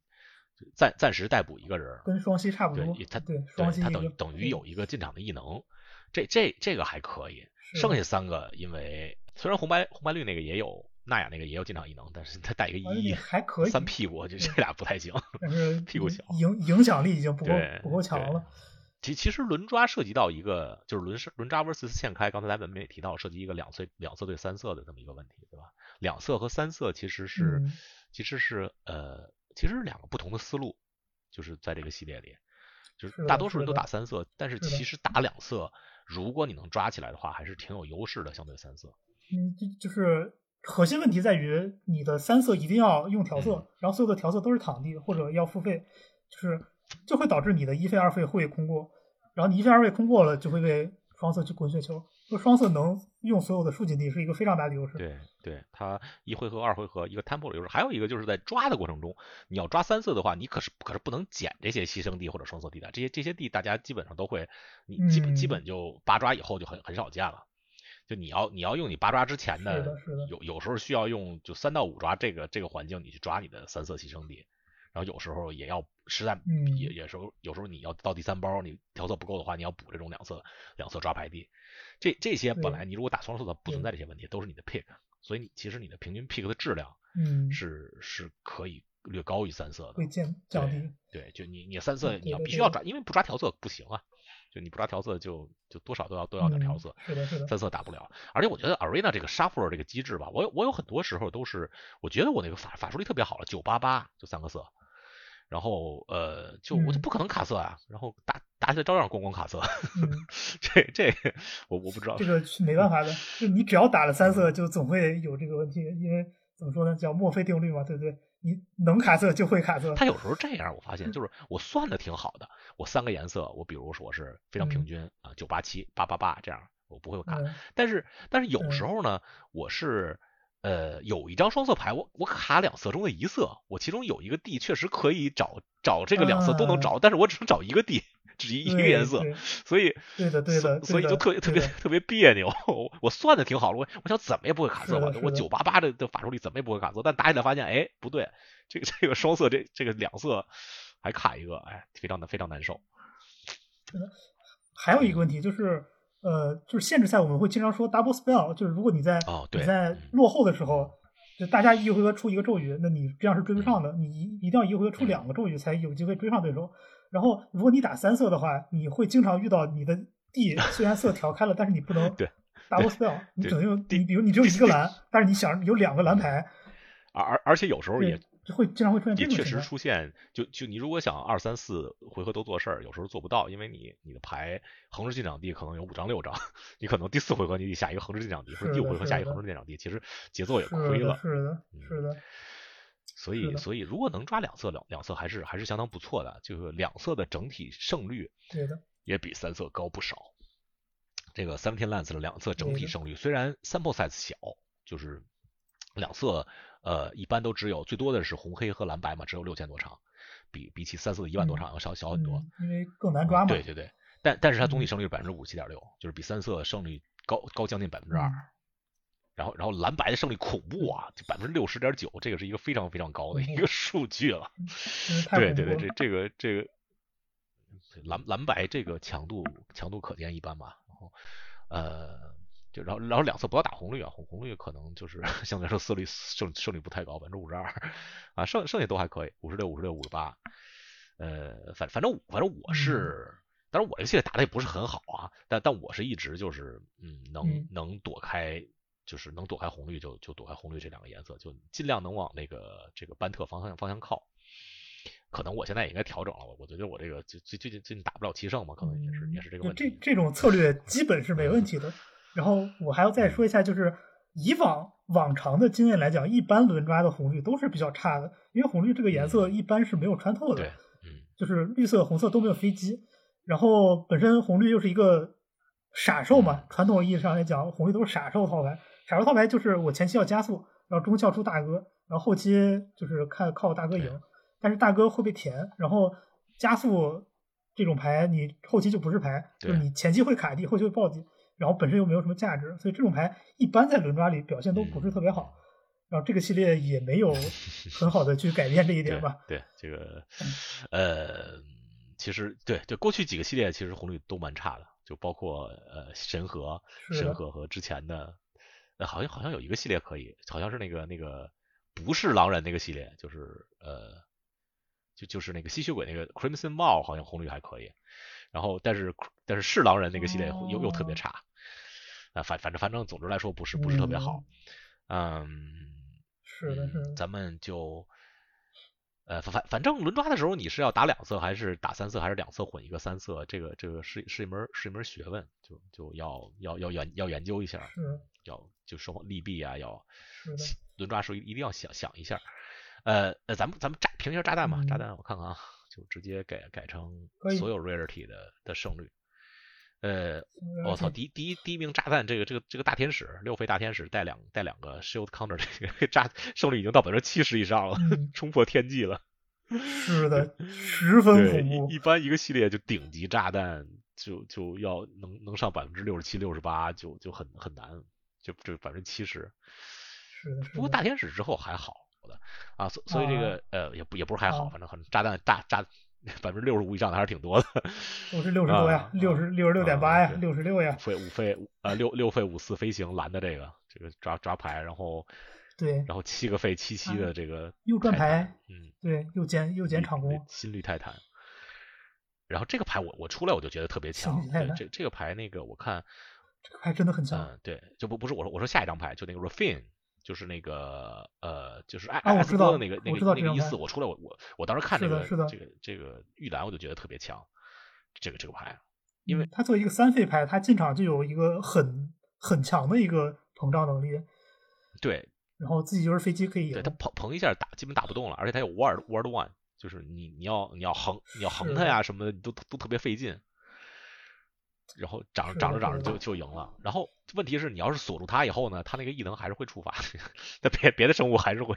暂暂时代补一个人，跟双吸差不多。对，他对双吸他等于等于有一个进场的异能，这这这个还可以。剩下三个，因为虽然红白红白绿那个也有。纳雅那个也有进场异能，但是他带一个一还可以三屁股，就这俩不太行。但是屁股小，影影响力已经不够不够强了。其其实轮抓涉及到一个就是轮轮抓 vs 现开，刚才咱们也提到，涉及一个两色两色对三色的这么一个问题，对吧？两色和三色其实是其实是呃其实是两个不同的思路，就是在这个系列里，就是大多数人都打三色，但是其实打两色，如果你能抓起来的话，还是挺有优势的，相对三色。嗯，就就是。核心问题在于你的三色一定要用调色，然后所有的调色都是躺地或者要付费，就是就会导致你的一费二费会空过，然后你一费二费空过了就会被双色去滚雪球。就双色能用所有的竖井地是一个非常大的优势。对，对，它一回合、二回合一个 tempo 的优势，还有一个就是在抓的过程中，你要抓三色的话，你可是可是不能捡这些牺牲地或者双色地带，这些这些地大家基本上都会，你基本基本就八抓以后就很很少见了。就你要你要用你八抓之前的，有有时候需要用就三到五抓这个这个环境你去抓你的三色牺牲地，然后有时候也要实在也也时候有时候你要到第三包你调色不够的话，你要补这种两色两色抓牌地。这这些本来你如果打双色的不存在这些问题，都是你的 pick，所以你其实你的平均 pick 的质量，嗯，是是可以略高于三色的，会降降低。对，就你你三色你要必须要抓，因为不抓调色不行啊，就你不抓调色就就多少都要都要点调色，三色打不了。而且我觉得 Arena 这个 shuffle 这个机制吧，我有我有很多时候都是，我觉得我那个法法术力特别好了，九八八就三个色。然后呃，就我就不可能卡色啊，然后打打起来照样咣咣卡色，这这我我不知道，这个没办法的，就你只要打了三色，就总会有这个问题，因为怎么说呢，叫墨菲定律嘛，对不对？你能卡色就会卡色。他有时候这样，我发现就是我算的挺好的，我三个颜色，我比如说我是非常平均啊，九八七八八八这样，我不会卡。但是但是有时候呢，我是。呃，有一张双色牌，我我卡两色中的一色，我其中有一个地确实可以找找这个两色都能找，但是我只能找一个地，只一个颜色，所以对的对的，所以就特别特别特别别扭。我算的挺好了，我我想怎么也不会卡色吧，我九八八的的法术力怎么也不会卡色，但打起来发现，哎，不对，这个这个双色这这个两色还卡一个，哎，非常的非常难受。还有一个问题就是。呃，就是限制赛我们会经常说 double spell，就是如果你在你在落后的时候，就大家一回合出一个咒语，那你这样是追不上的。你一一定要一回合出两个咒语才有机会追上对手。然后如果你打三色的话，你会经常遇到你的地 虽然色调开了，但是你不能 double spell，你只能用你比如你只有一个蓝，但是你想有两个蓝牌，而而而且有时候也。会经常会出现这种也确实出现，就就你如果想二三四回合都做事儿，有时候做不到，因为你你的牌横着进场地可能有五张六张，你可能第四回合你得下一个横着进场地，或者第五回合下一个横着进场地，其实节奏也亏了。是的，是的。所以所以如果能抓两色两两色还是还是相当不错的，就是两色的整体胜率也比三色高不少。这个 Seventeen Lands 的两色整体胜率虽然 sample size 小，就是两色。呃，一般都只有最多的是红黑和蓝白嘛，只有六千多场，比比起三色的一万多场要小小很多，因为更难抓嘛。对对对，但但是它总体胜率百分之五十七点六，就是比三色胜率高高将近百分之二。然后然后蓝白的胜率恐怖啊，就百分之六十点九，这个是一个非常非常高的一个数据了。对对对，这这个这个蓝蓝白这个强度强度可见一斑吧。然后呃。就然后然后两侧不要打红绿啊，红红绿可能就是 相对来说色率胜胜率不太高，百分之五十二啊，剩剩下都还可以，五十六五十六五十八，呃，反反正反正我是，当然我这个系列打的也不是很好啊，但但我是一直就是嗯能能躲开，就是能躲开红绿就就躲开红绿这两个颜色，就尽量能往那个这个班特方向方向靠。可能我现在也应该调整了，我我觉得我这个最最最近最近打不了七胜嘛，可能也是也是这个问题。这这种策略基本是没问题的。然后我还要再说一下，就是以往往常的经验来讲，一般轮抓的红绿都是比较差的，因为红绿这个颜色一般是没有穿透的，就是绿色、红色都没有飞机。然后本身红绿又是一个傻兽嘛，传统意义上来讲，红绿都是傻兽套牌。傻兽套牌就是我前期要加速，然后中期要出大哥，然后后期就是看靠大哥赢，但是大哥会被填，然后加速这种牌你后期就不是牌，就是你前期会卡地，后期会暴击。然后本身又没有什么价值，所以这种牌一般在轮抓里表现都不是特别好。然后这个系列也没有 很好的去改变这一点吧？对这个，呃，其实对对，过去几个系列其实红绿都蛮差的，就包括呃神和、神和和之前的，呃好像好像有一个系列可以，好像是那个那个不是狼人那个系列，就是呃，就就是那个吸血鬼那个 Crimson Mall 好像红绿还可以。然后但是但是是狼人那个系列又又特别差。啊，反反正反正，总之来说不是不是特别好，嗯，是的，是的，咱们就，呃，反反正轮抓的时候，你是要打两色还是打三色，还是两色混一个三色？这个这个是是一门是一门学问，就就要要要研要研究一下。是，要就双方利弊啊，要轮抓时候一定要想想一下。呃呃，咱们咱们炸评一下炸弹吧，炸弹我看看啊，就直接改改成所有 rarity 的的胜率。呃，我操，第第一第一名炸弹，这个这个这个大天使六费大天使带两带两个 shield counter，这个 炸胜率已经到百分之七十以上了，冲破天际了。是的，十分恐怖。一般一个系列就顶级炸弹就就要能能上百分之六十七六十八，就就很很难，就就百分之七十。是的，不过大天使之后还好的啊，所所以这个呃也不也不是还好，反正很炸弹炸炸。百分之六十五以上的还是挺多的，都是六十多呀，六十六十六点八呀，六十六呀。费五费呃六六费五四飞行蓝的这个这个抓抓牌，然后对，然后七个费七七的这个又转牌，嗯，对，又减又减场工，心率泰坦。然后这个牌我我出来我就觉得特别强，这这个牌那个我看这个牌真的很强，嗯，对，就不不是我说我说下一张牌就那个 Refine。就是那个呃，就是艾艾斯哥的那个那个那个一四，我出来我我我当时看这个这个这个玉兰，我就觉得特别强，这个这个牌，因为他作为一个三费牌，他进场就有一个很很强的一个膨胀能力，对，然后自己就是飞机可以，对他膨膨一下打基本打不动了，而且他有 word word one，就是你你要你要横你要横他呀什么的，都都特别费劲。然后涨涨着涨着就就赢了，然后问题是你要是锁住它以后呢，它那个异能还是会触发，那别别的生物还是会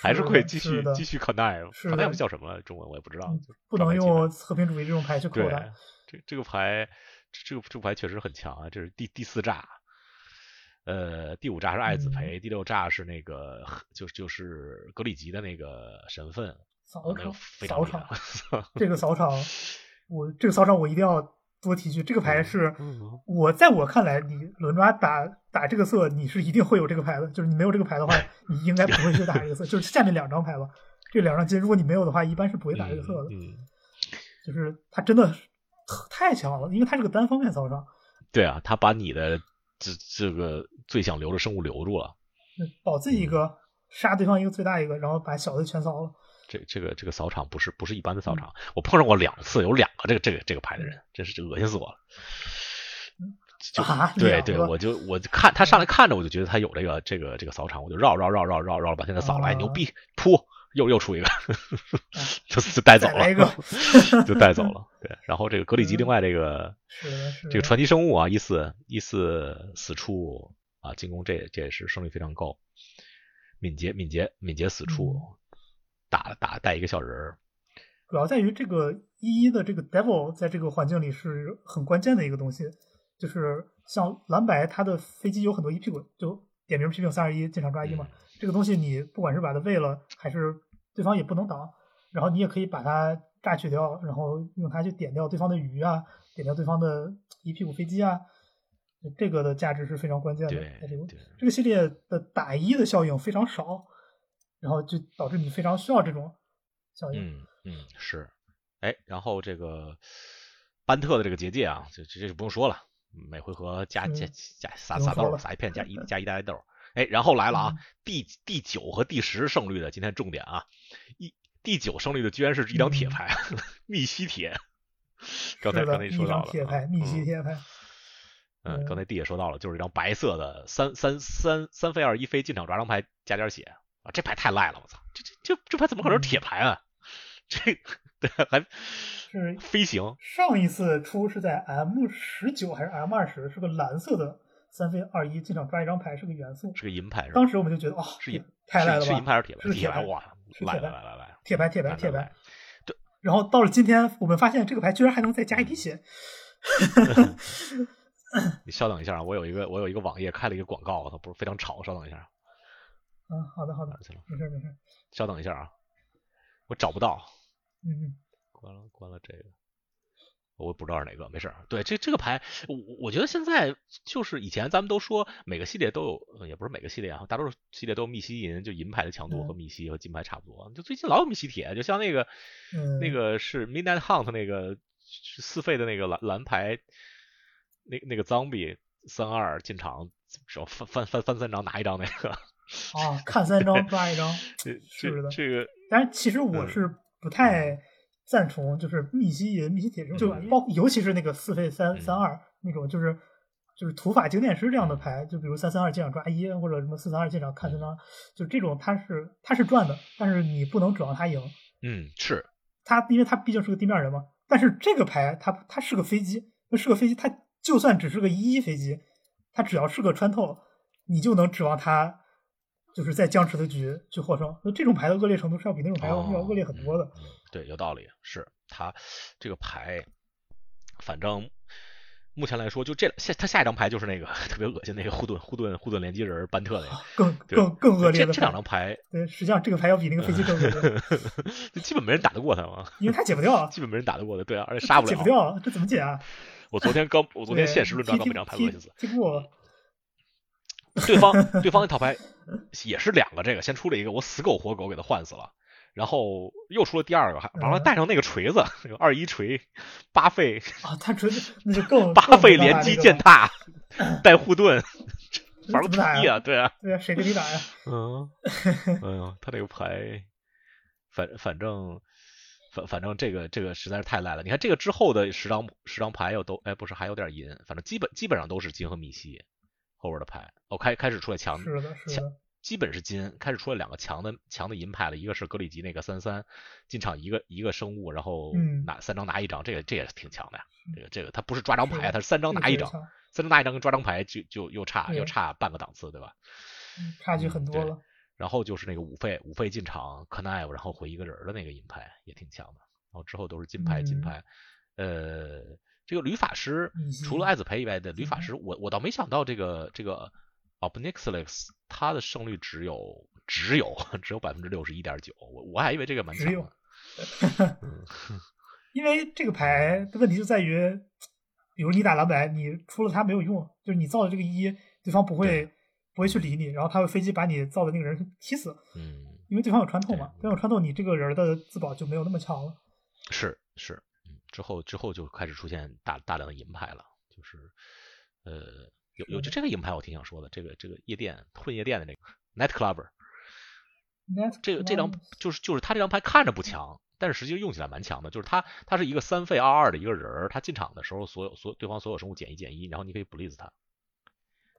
还是会继续继续 connect，connect 叫什么中文我也不知道，不能用和平主义这种牌去。扣它。这这个牌这个这个牌确实很强啊，这是第第四炸，呃第五炸是艾子培，第六炸是那个就是就是格里吉的那个神分扫场扫场，这个扫场我这个扫场我一定要。多提句，这个牌是我在我看来，你轮抓打打这个色，你是一定会有这个牌的。就是你没有这个牌的话，你应该不会去打这个色。就是下面两张牌吧，这两张金，如果你没有的话，一般是不会打这个色的。就是他真的太强了，因为他是个单方面扫场。对啊，他把你的这这个最想留的生物留住了，保自己一个，杀对方一个最大一个，然后把小的全扫了。这这个这个扫场不是不是一般的扫场，我碰上过两次，有两个这个这个这个牌的人，真是恶心死我了。就对对，我就我就看他上来看着，我就觉得他有这个这个这个扫场，我就绕绕绕绕绕绕把现在扫来，牛逼，噗，又又出一个，就就带走了，就带走了。对，然后这个格里吉另外这个这个传奇生物啊，一四一四死处啊，进攻这这也是胜率非常高，敏捷敏捷敏捷死处。打打带一个小人儿，主要在于这个一一的这个 devil 在这个环境里是很关键的一个东西。就是像蓝白，它的飞机有很多一屁股，就点名批评三二一进场抓一嘛。这个东西你不管是把它喂了，还是对方也不能挡，然后你也可以把它榨取掉，然后用它去点掉对方的鱼啊，点掉对方的一屁股飞机啊。这个的价值是非常关键的。在这个这个系列的打一的效应非常少。然后就导致你非常需要这种效应。嗯嗯是，哎，然后这个班特的这个结界啊，这这就不用说了，每回合加加加撒撒豆，撒一片加一 加一大袋豆。哎，然后来了啊，第第九和第十胜率的今天重点啊，一第九胜率的居然是一张铁牌，密西铁。刚才刚才说到了，铁牌，密西铁牌。嗯，刚才弟也说到了，就是一张白色的三三三三飞二一飞进场抓张牌加点血。这牌太赖了，我操！这这这这牌怎么可能是铁牌啊？这对还是飞行。上一次出是在 M 十九还是 M 二十？是个蓝色的三飞二一，进场抓一张牌，是个元素，是个银牌。当时我们就觉得，哦，是银，太赖了吧？是银牌还是铁牌？是铁牌哇！来来来来，铁牌铁牌铁牌。对。然后到了今天，我们发现这个牌居然还能再加一滴血。你稍等一下啊，我有一个我有一个网页开了一个广告，它不是非常吵，稍等一下。嗯，好的好的，没事没事，稍等一下啊，我找不到，嗯，关了关了这个，我不知道是哪个，没事。对，这这个牌，我我觉得现在就是以前咱们都说每个系列都有，也不是每个系列啊，大多数系列都有密西银，就银牌的强度和密西和金牌差不多。就最近老有密西铁，就像那个那个是 Midnight Hunt 那个四费的那个蓝蓝牌，那那个 Zombie 三二进场，只要翻翻翻翻三张拿一张那个。啊，看三张抓一张，是不是的，这个。但是其实我是不太赞同，就是密西银、密西铁这种，就包，尤其是那个四费三三二那种，就是就是土法经典师这样的牌，就比如三三二进场抓一，或者什么四三二进场看三张，就这种它是它是赚的，但是你不能指望它赢。嗯，是它，因为它毕竟是个地面人嘛。但是这个牌它它是个飞机，那是个飞机，它就算只是个一一飞机，它只要是个穿透，你就能指望它就是在僵持的局去获胜。那这种牌的恶劣程度是要比那种牌要要恶劣很多的。嗯，对，有道理，是他这个牌，反正。目前来说，就这下他下一张牌就是那个 特别恶心那个护盾护盾护盾连击人班特那个，更更更恶劣的这两张牌。对，实际上这个牌要比那个飞机更恶劣，就基本没人打得过他嘛。因为他解不掉，基本没人打得过的，对啊，而且杀不了。解不掉，这怎么解啊？我昨天刚，我昨天现实论战刚被这张牌恶心死。对方对方那套牌也是两个，这个先出了一个，我死狗活狗给他换死了。然后又出了第二个，还完了带上那个锤子，那个二一锤，八费啊，他锤子那就更 八费连击践踏，带护盾，玩个屁啊！对啊，对啊，谁跟你打呀？嗯，哎呦，他这个牌，反反正反反正这个这个实在是太赖了。你看这个之后的十张十张牌又都哎不是还有点银，反正基本基本上都是金和米西后边的牌。哦，开开始出来强是的，是的。基本是金，开始出来两个强的强的银牌了，一个是格里吉那个三三进场一个一个生物，然后拿三张拿一张，这个这也是挺强的呀。这个这个他不是抓张牌，他是三张拿一张，三张拿一张跟抓张牌就就又差又差半个档次，对吧？差距很多了。然后就是那个五费五费进场 knive，，然后回一个人的那个银牌也挺强的。然后之后都是金牌金牌。呃，这个吕法师除了艾子培以外的吕法师，我我倒没想到这个这个。Obnixlex，他的胜率只有只有只有百分之六十一点九，我我还以为这个蛮强的。因为这个牌的问题就在于，比如你打蓝白，你出了它没有用，就是你造的这个一，对方不会不会去理你，然后他会飞机把你造的那个人踢死。嗯，因为对方有穿透嘛，对方有穿透，你这个人的自保就没有那么强了。是是，嗯，之后之后就开始出现大大量的银牌了，就是呃。有有就这个银牌我挺想说的，这个这个夜店混夜店的那个 Night Clubber，这个这张就是就是他这张牌看着不强，但是实际用起来蛮强的。就是他他是一个三费二二的一个人儿，他进场的时候所有所对方所有生物减一减一，然后你可以 Blaze 他。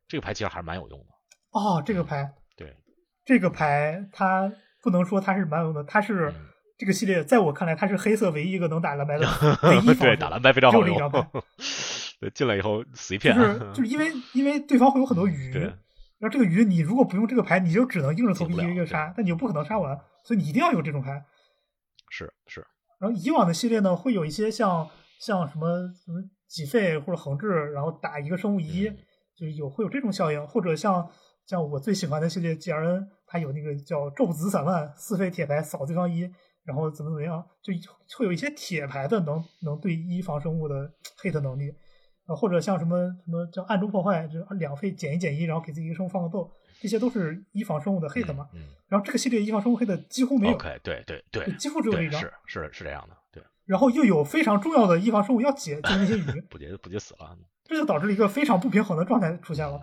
这个牌其实还是蛮有用的。哦，这个牌对这个牌它不能说它是蛮有用的，它是这个系列在我看来它是黑色唯一一个能打蓝白的 唯一对打蓝白非常好用。进来以后死一片，就是就是因为因为对方会有很多鱼，然后这个鱼你如果不用这个牌，你就只能硬着头皮一个一个杀，但你又不可能杀完，所以你一定要有这种牌。是是。然后以往的系列呢，会有一些像像什么什么几费或者横置，然后打一个生物一，就是有会有这种效应，或者像像我最喜欢的系列 G R N，它有那个叫咒子散漫四费铁牌扫对方一，然后怎么怎么样，就会有一些铁牌的能能对一防生物的 hit 能力。啊，或者像什么什么叫暗中破坏，就两费减一减一，然后给自己一个生物放个豆，这些都是一防生物的 hit 嘛。然后这个系列一防生物 hit 几乎没有。OK，对对对，几乎只有一张。是是是这样的，对。然后又有非常重要的一防生物要解，就是那些鱼。不解不解死了。这就导致了一个非常不平衡的状态出现了。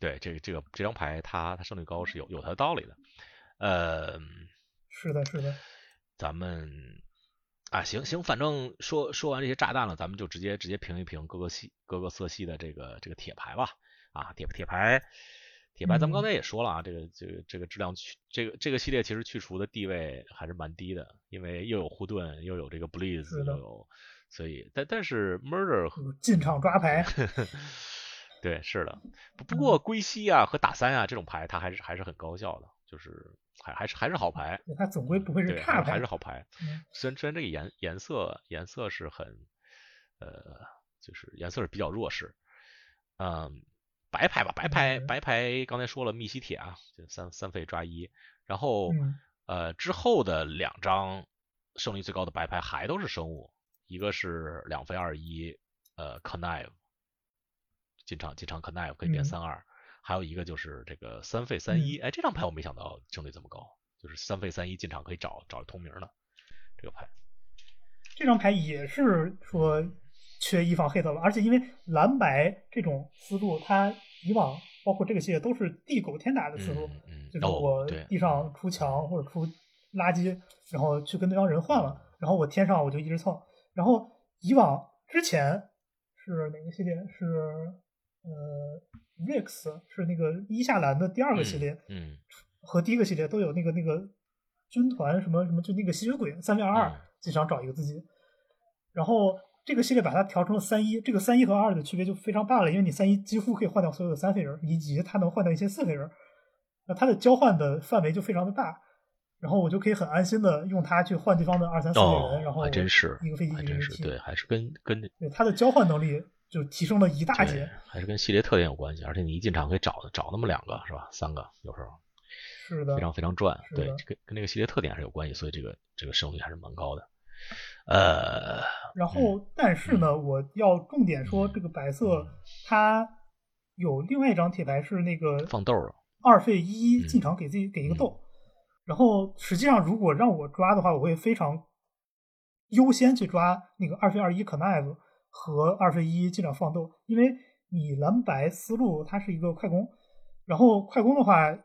对，这个这个这张牌它它胜率高是有有它的道理的。呃，是的，是的。咱们。啊，行行，反正说说完这些炸弹了，咱们就直接直接评一评各个系各个色系的这个这个铁牌吧。啊，铁铁牌，铁牌，咱们刚才也说了啊，这个这个这个质量去这个这个系列其实去除的地位还是蛮低的，因为又有护盾，又有这个 Blaze，又有，所以但但是 Murder 进场抓牌，对，是的。不不过归西啊和打三啊这种牌，它还是还是很高效的，就是。还还是还是好牌，它总归不会是差牌，还是好牌。虽然虽然这个颜颜色颜色是很，呃，就是颜色是比较弱势。嗯，白牌吧，白牌白牌，刚才说了密西铁啊，就三三费抓一，然后呃之后的两张胜率最高的白牌还都是生物，一个是两费二一，呃 c o n n i v e 进场进场 c o n n i v e 可以变三二。还有一个就是这个三费三一，哎，这张牌我没想到胜率这么高，就是三费三一进场可以找找同名的这个牌。这张牌也是说缺一防 hit 了，而且因为蓝白这种思路，它以往包括这个系列都是地狗天打的思路，就是我地上出墙或者出垃圾，然后去跟对方人换了，然后我天上我就一直蹭。然后以往之前是哪个系列？是呃，Rex 是那个伊夏兰的第二个系列，嗯，和第一个系列都有那个那个军团什么什么，就那个吸血鬼三 v 二，经常找一个自己。然后这个系列把它调成了三一，这个三一和二的区别就非常大了，因为你三一几乎可以换掉所有的三费人，以及它能换掉一些四费人，那它的交换的范围就非常的大。然后我就可以很安心的用它去换对方的二三四个人，然后还真是一个飞机一个飞机对，还是跟跟对它的交换能力就提升了一大截，还是跟系列特点有关系。而且你一进场可以找找那么两个是吧？三个有时候是的，非常非常赚。对，跟跟那个系列特点还是有关系，所以这个这个胜率还是蛮高的。呃，然后但是呢，我要重点说这个白色它有另外一张铁牌是那个放豆二费一进场给自己给一个豆。然后实际上，如果让我抓的话，我会非常优先去抓那个二费二一 connive 和二费一尽量放豆，因为你蓝白思路它是一个快攻，然后快攻的话，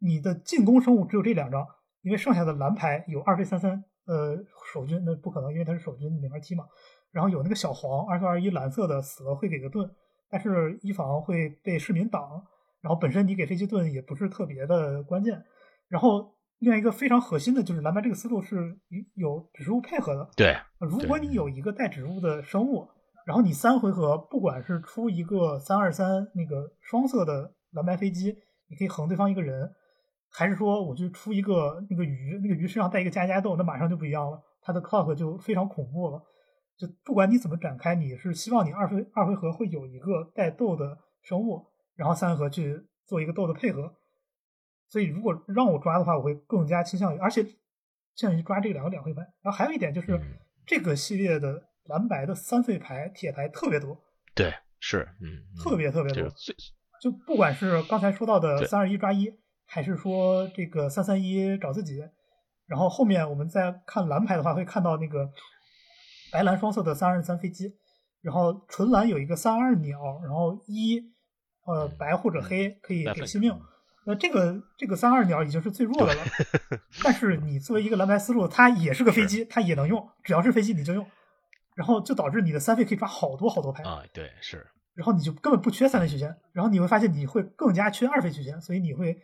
你的进攻生物只有这两张，因为剩下的蓝牌有二费三三，呃，守军那不可能，因为它是守军没法踢嘛。然后有那个小黄二费二一蓝色的死了会给个盾，但是一防会被市民挡，然后本身你给飞机盾也不是特别的关键，然后。另外一个非常核心的就是蓝白这个思路是有植物配合的。对，如果你有一个带植物的生物，然后你三回合不管是出一个三二三那个双色的蓝白飞机，你可以横对方一个人，还是说我就出一个那个鱼，那个鱼身上带一个加加豆，那马上就不一样了，它的 clock 就非常恐怖了。就不管你怎么展开，你是希望你二回二回合会有一个带豆的生物，然后三回合去做一个豆的配合。所以，如果让我抓的话，我会更加倾向于，而且倾向于抓这两个两回牌。然后还有一点就是，这个系列的蓝白的三费牌铁牌特别多。对，是，嗯，特别特别多。就不管是刚才说到的三二一抓一，还是说这个三三一找自己，然后后面我们再看蓝牌的话，会看到那个白蓝双色的三二三飞机，然后纯蓝有一个三二鸟，然后一呃白或者黑可以给惜命。那这个这个三二鸟已经是最弱的了，但是你作为一个蓝白思路，它也是个飞机，它也能用，只要是飞机你就用，然后就导致你的三费可以抓好多好多牌啊，对是，然后你就根本不缺三费曲线，然后你会发现你会更加缺二费曲线，所以你会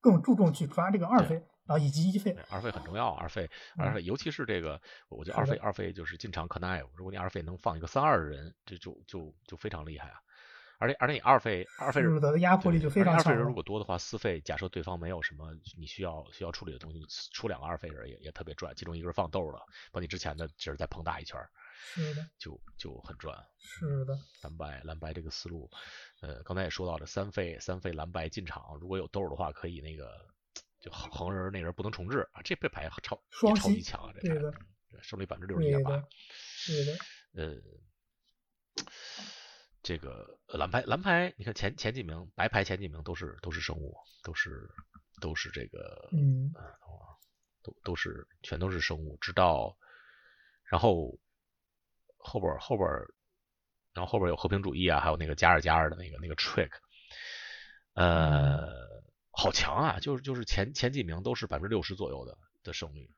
更注重去抓这个二费，然后以及一费，二费很重要，二费二费尤其是这个，我觉得二费二费就是进场 connive，如果你二费能放一个三二的人，这就就就非常厉害啊。而且而且你二费二费的压迫力就非常强。二费人如果多的话，四费假设对方没有什么你需要需要处理的东西，出两个二费人也也特别赚。其中一个是放豆的，把你之前的劲儿再膨大一圈是的，就就很赚。是的，蓝白蓝白这个思路，呃，刚才也说到了三费三费蓝白进场，如果有豆的话，可以那个就横人那人不能重置啊，这这牌超超级强啊，这牌胜率百分之六十一点八。是的，呃。这个蓝牌蓝牌，你看前前几名，白牌前几名都是都是生物，都是都是这个，嗯，都都是全都是生物，直到然后后边后边，然后后边有和平主义啊，还有那个加尔加尔的那个那个 trick，呃，好强啊，就是就是前前几名都是百分之六十左右的的胜率。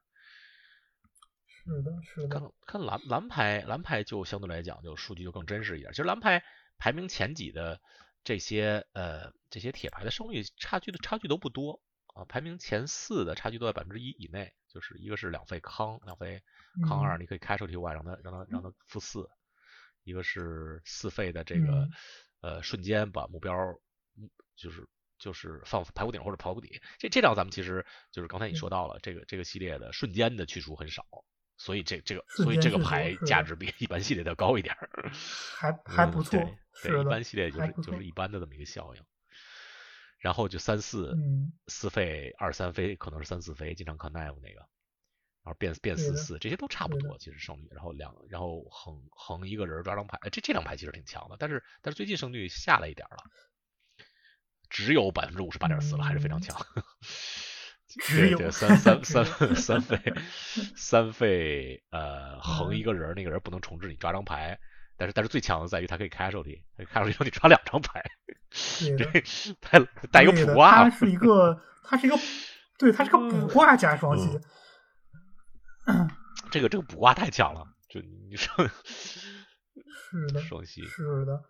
是的，是的。看看蓝蓝牌，蓝牌就相对来讲就数据就更真实一点。其实蓝牌排名前几的这些呃这些铁牌的胜率差距的差距都不多啊，排名前四的差距都在百分之一以内。就是一个是两费康，两费康二，你可以开出去外让他让他让他负四；一个是四费的这个呃瞬间把目标就是就是放排骨顶或者排骨底。这这张咱们其实就是刚才你说到了这个这个系列的瞬间的去除很少。所以这这个，所以这个牌价值比一般系列的高一点还还不错。对，一般系列就是就是一般的这么一个效应。然后就三四四费二三飞，可能是三四飞，经常看 knife 那个，然后变变四四，这些都差不多，其实胜率。然后两，然后横横一个人抓张牌，这这张牌其实挺强的，但是但是最近胜率下来一点了，只有百分之五十八点四了，还是非常强。只有三三 三三费三费呃横一个人，那个人不能重置，你抓张牌。但是但是最强的在于它可以 casualty，casualty 让你抓两张牌。这，带带一个普卦。它是一个，它是一个，对，它是个补卦加双击。这个这个补卦太强了，就你说是的，双击是的。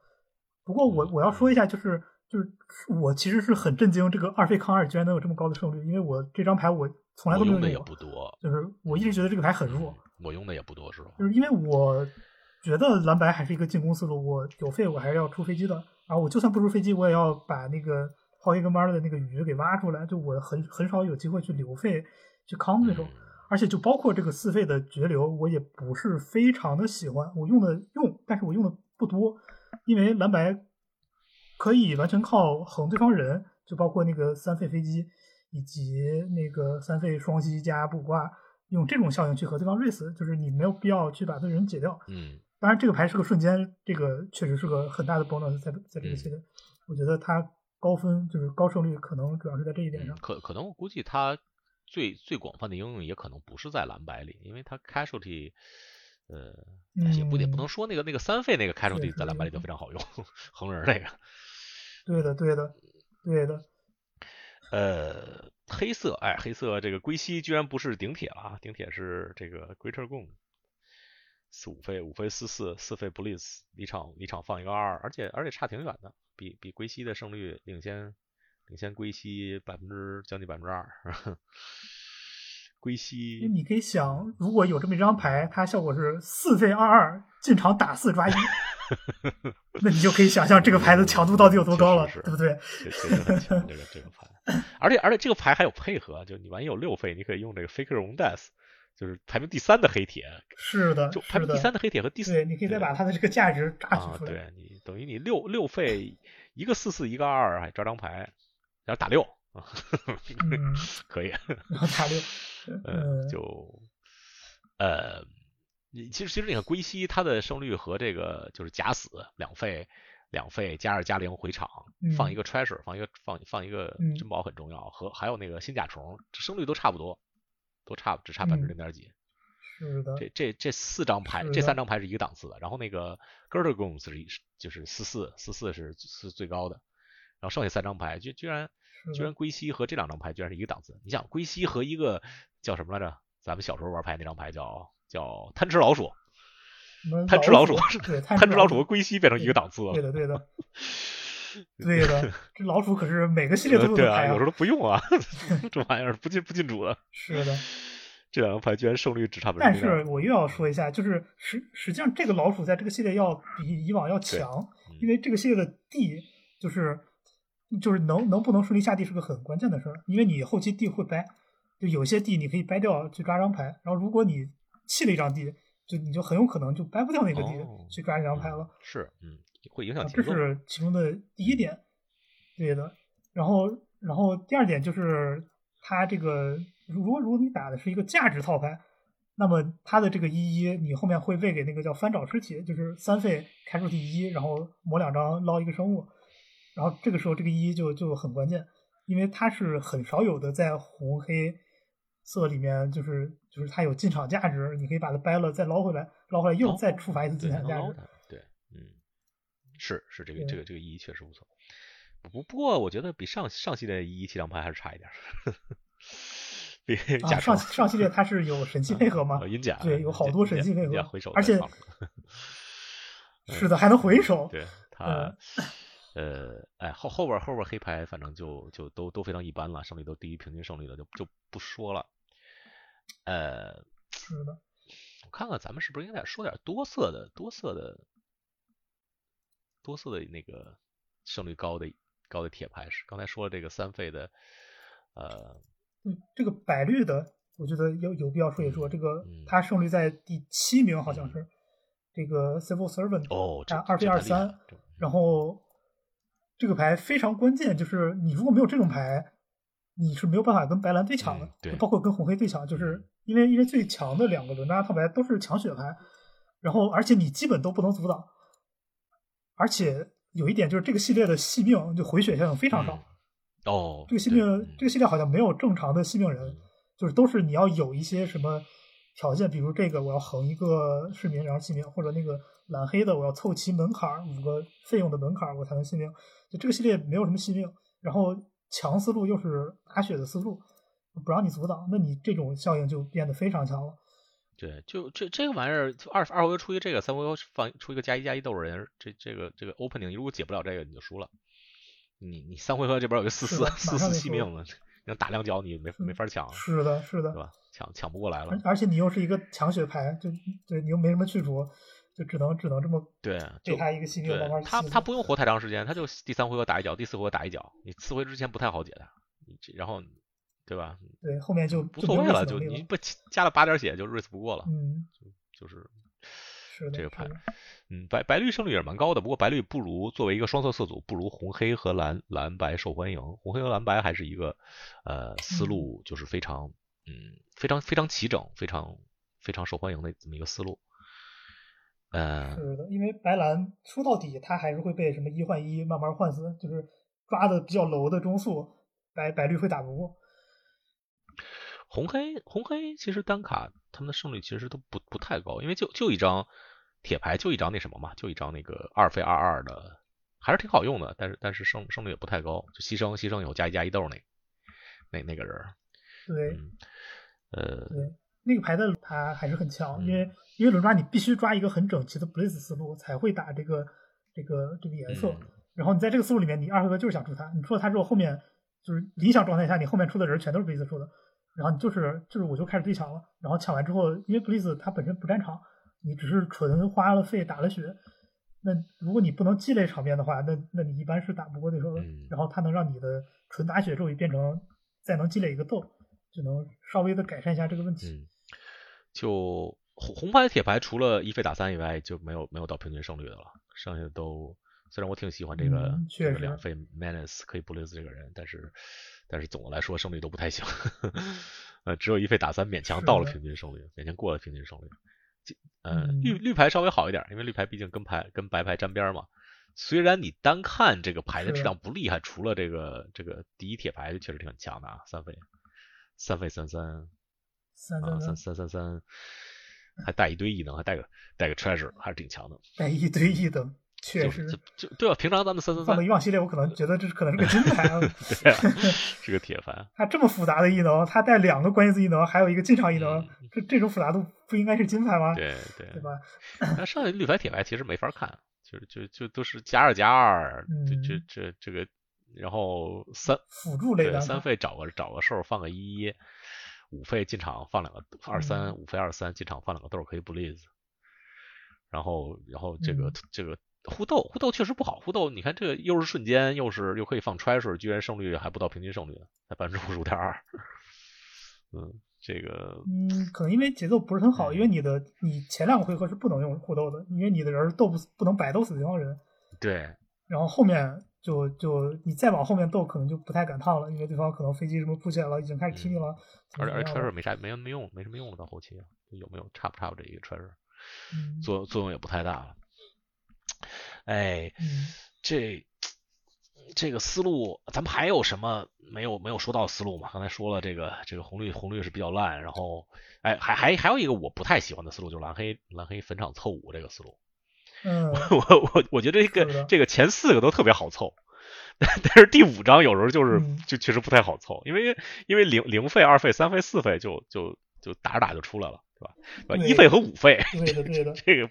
不过我我要说一下，就是就是我其实是很震惊，这个二费抗二居然能有这么高的胜率，因为我这张牌我从来都没有用的也，不多，就是我一直觉得这个牌很弱，我用的也不多，是吧？就是因为我觉得蓝白还是一个进攻思路，我有费我还是要出飞机的，然后我就算不出飞机，我也要把那个浩一个弯的那个鱼给挖出来，就我很很少有机会去留费去扛对手。嗯而且就包括这个四费的绝流，我也不是非常的喜欢，我用的用，但是我用的不多，因为蓝白可以完全靠横对方人，就包括那个三费飞机以及那个三费双击加卜卦，用这种效应去和对方 race，就是你没有必要去把对人解掉。嗯当然，这个牌是个瞬间，这个确实是个很大的 bonus 在在这个嗯系列，我觉得它高分就是高胜率，可能主要是在这一点上嗯，。可可能我估计它最最广泛的应用也可能不是在蓝白里，因为它 casualty，呃，哎也不也不能嗯说那个那个三费那个确 casualty 在蓝白里就非常好用，横人那个，对的，对的，对的。呃，黑色，哎，黑色这个龟息居然不是顶铁了啊，顶铁是这个 Greater Goon，四五费五费四四四费 Bliss，离场离场放一个二，而且而且差挺远的，比比龟息的胜率领先领先龟息百分之将近百分之二，龟息你可以想，如果有这么一张牌，它效果是四费二二进场打四抓一，那你就可以想象这个牌的强度到底有多高了，是对不对？这这个很强，这个这个牌，而且而且这个牌还有配合，就你万一有六费，你可以用这个 Faker on Death，就是排名第三的黑铁，是的，就排名第。三的黑铁和第四，对，你可以再把它的这个价值榨啊，取出来。对你等于你六六费一个四四一个二，还抓张牌，然后打六啊，嗯，可以，然后打六，呃，嗯，就呃，你其实其实你看归西它的胜率和这个就是假死两费两费加二加零回场，放一嗯个 treasure，放一个放放一个嗯珍宝很重要，和还有那个新甲虫，这胜率都差不多，都差只差百分之嗯零点几。是的，这这这四张牌，这三张牌是一个档次的，然后那个 g i r d e g o n 是一就是四四四四是是最高的，然后剩下三张牌居居然，居然归西和这两张牌居然是一个档次。你想归西和一个叫什么来着？咱们小时候玩牌那张牌叫叫贪吃老鼠，贪吃老鼠鼠，对，贪吃老鼠和鼠，龟息变成一个档次了。对的，对的，对的，这老鼠可是每个系列都有对啊，的牌有时候都不用啊，这玩意儿不进不进主的。是的，这两张牌居然胜率只差百分但是我又要说一下，就是实实际上这个老鼠在这个系列要比以往要强，嗯因为这个系列的地就是就是能能不能顺利下地是个很关键的事儿，因为你后期地会掰，就有些地你可以掰掉去抓张牌，然后如果你弃了一张地，就你就很有可能就掰不掉那个地、哦去抓这张牌了。是嗯，会影响啊这节奏。是其中的第一点，对的。然后，然后第二点就是它这个，如果如果你打的是一个价值套牌，那么它的这个一一，你后面会喂给那个叫翻找尸体，就是三费开出第一，然后磨两张捞一个生物，然后这个时候这个一就就很关键，因为它是很少有的在红黑色里面，就是就是它有进场价值，你可以把它掰了再捞回来，捞回来又哦再触发一次，进场价值。对，嗯，是是这个这个这个意义确实不错。不不过我觉得比上上系列一七张牌还是差一点 啊，甲上虫上系列它是有神器配合吗呃？银甲对，有好多神器配合回手，而且是的，还能回手。对他，呃，哎，后后边后边黑牌反正就就都都非常一般了，胜率都低于平均胜率了，就就不说了。呃，是的，我看看咱们是不是应该说点多色的多色的多色的那个胜率高的高的铁牌是刚才说了这个三费的，呃，嗯，这个百绿的，我觉得有有必要说一说。这个嗯它胜率在第七名，好像是这个 Civil Servant，哦，这二费二三，然后这个牌非常关键，就是你如果没有这种牌，你是没有办法跟白蓝对抢的嗯，对就包括跟红黑对抢，就是因为因为最强的两个轮抓套牌都是抢血牌，然后而且你基本都不能阻挡，而且有一点就是这个系列的细命就回血效应非常少，嗯。哦，这个系对命这个系列好像没有正常的细命人嗯，就是都是你要有一些什么条件，比如这个我要横一个市民然后细命，或者那个蓝黑的我要凑齐门槛儿五个费用的门槛儿我才能续命。就这个系列没有什么续命，然后强思路又是打血的思路，不让你阻挡，那你这种效应就变得非常强了。对，就这这个玩意儿，二二回合出一个这个，三回合放出一个加一加一豆人，这这个这个 opening 如果解不了这个，你就输了。你你三回合这边有个四四四四续命了，那打两脚你没没法抢。是的，是的，是吧？抢抢不过来了。而且你又是一个抢血牌，就对你又没什么去除，就只能只能这么对给他一个惜命慢慢。他他不用活太长时间，他就第三回合打一脚，第四回合打一脚，你四回之前不太好解他，你然后。对吧？对，后面就无所谓了，就你不加了八点血就 race 不过了。嗯，就就是是这个牌，嗯，白白绿胜率也是蛮高的，不过白绿不如作为一个双色色组，不如红黑和蓝蓝白受欢迎。红黑和蓝白还是一个呃思路，就是非常嗯非常非常齐整，非常非常受欢迎的这么一个思路。嗯，是的，因为白蓝说到底，他还是会被什么一换一慢慢换死，就是抓的比较楼的中速，白白绿会打不过。红黑红黑其实单卡他们的胜率其实都不不太高，因为就就一张铁牌，就一张那什么嘛，就一张那个二费二二的，还是挺好用的，但是但是胜胜率也不太高，就牺牲牺牲以后加一加一豆那那那个人。对，呃，对，那个牌的他还是很强，因为因为轮抓你必须抓一个很整齐的 blaze 思路才会打这个这个这个颜色，然后你在这个思路里面，你二回合就是想出他，你出了他之后，后面就是理想状态下，你后面出的人全都是 blaze 出的。然后你就是就是我就开始对抢了，然后抢完之后，因为 Blaze 它本身不占场，你只是纯花了费打了血，那如果你不能积累场面的话，那那你一般是打不过对手的。然后它能让你的纯打血咒语变成再能积累一个豆，就能稍微的改善一下这个问题。就红红牌铁牌除了一费打三以外，就没有没有到平均胜率的了，剩下的都虽然我挺喜欢这个这个两费 Menace 可以 Blaze 这个人，但是。但是总的来说胜率都不太行，呃，只有一费打三勉强到了平均胜率，勉强过了平均胜率。嗯，绿绿牌稍微好一点，因为绿牌毕竟跟牌跟白牌沾边嘛。虽然你单看这个牌的质量不厉害，除了这个这个第一铁牌确实挺强的啊，三费三费三三三三三三三，还带一堆异能，还带个带个 treasure，还是挺强的。带一堆异能。确实，就就对吧？平常咱们三三三放到以往系列，我可能觉得这是可能是个金牌啊，是个铁牌。他这么复杂的异能，他带两个关键字异能，还有一个进场异能，这这种复杂度不应该是金牌吗？对对，对吧？那剩下绿牌、铁牌其实没法看，就是就就都是加二加二，这这这这个，然后三辅助类的三费找个找个兽放个一一，五费进场放两个二三，五费二三进场放两个豆可以不例子，然后然后这个这个。互斗互斗确实不好，互斗你看这个又是瞬间，又是又可以放 treasure，居然胜率还不到平均胜率，才百分之五十五点二。嗯，这个嗯，可能因为节奏不是很好，因为你的你前两个回合是不能用互斗的，因为你的人斗不不能摆斗死对方人。对。然后后面就就你再往后面斗，可能就不太敢趟了，因为对方可能飞机什么布起来了，已经开始踢你了。而且而且 treasure 没啥没没用，没什么用了到后期，有没有差不差不这一个 treasure，作用作用也不太大了。哎，这这个思路，咱们还有什么没有没有说到思路吗？刚才说了，这个这个红绿红绿是比较烂，然后哎，还还还有一个我不太喜欢的思路，就是蓝黑蓝黑坟场凑五这个思路。嗯，我我我觉得这个这个前四个都特别好凑，但 但是第五张有时候就是就确实不太好凑，因为因为零零费、二费、三费、四费就就就打着打就出来了，对吧？一费和五费，对的对的，这个。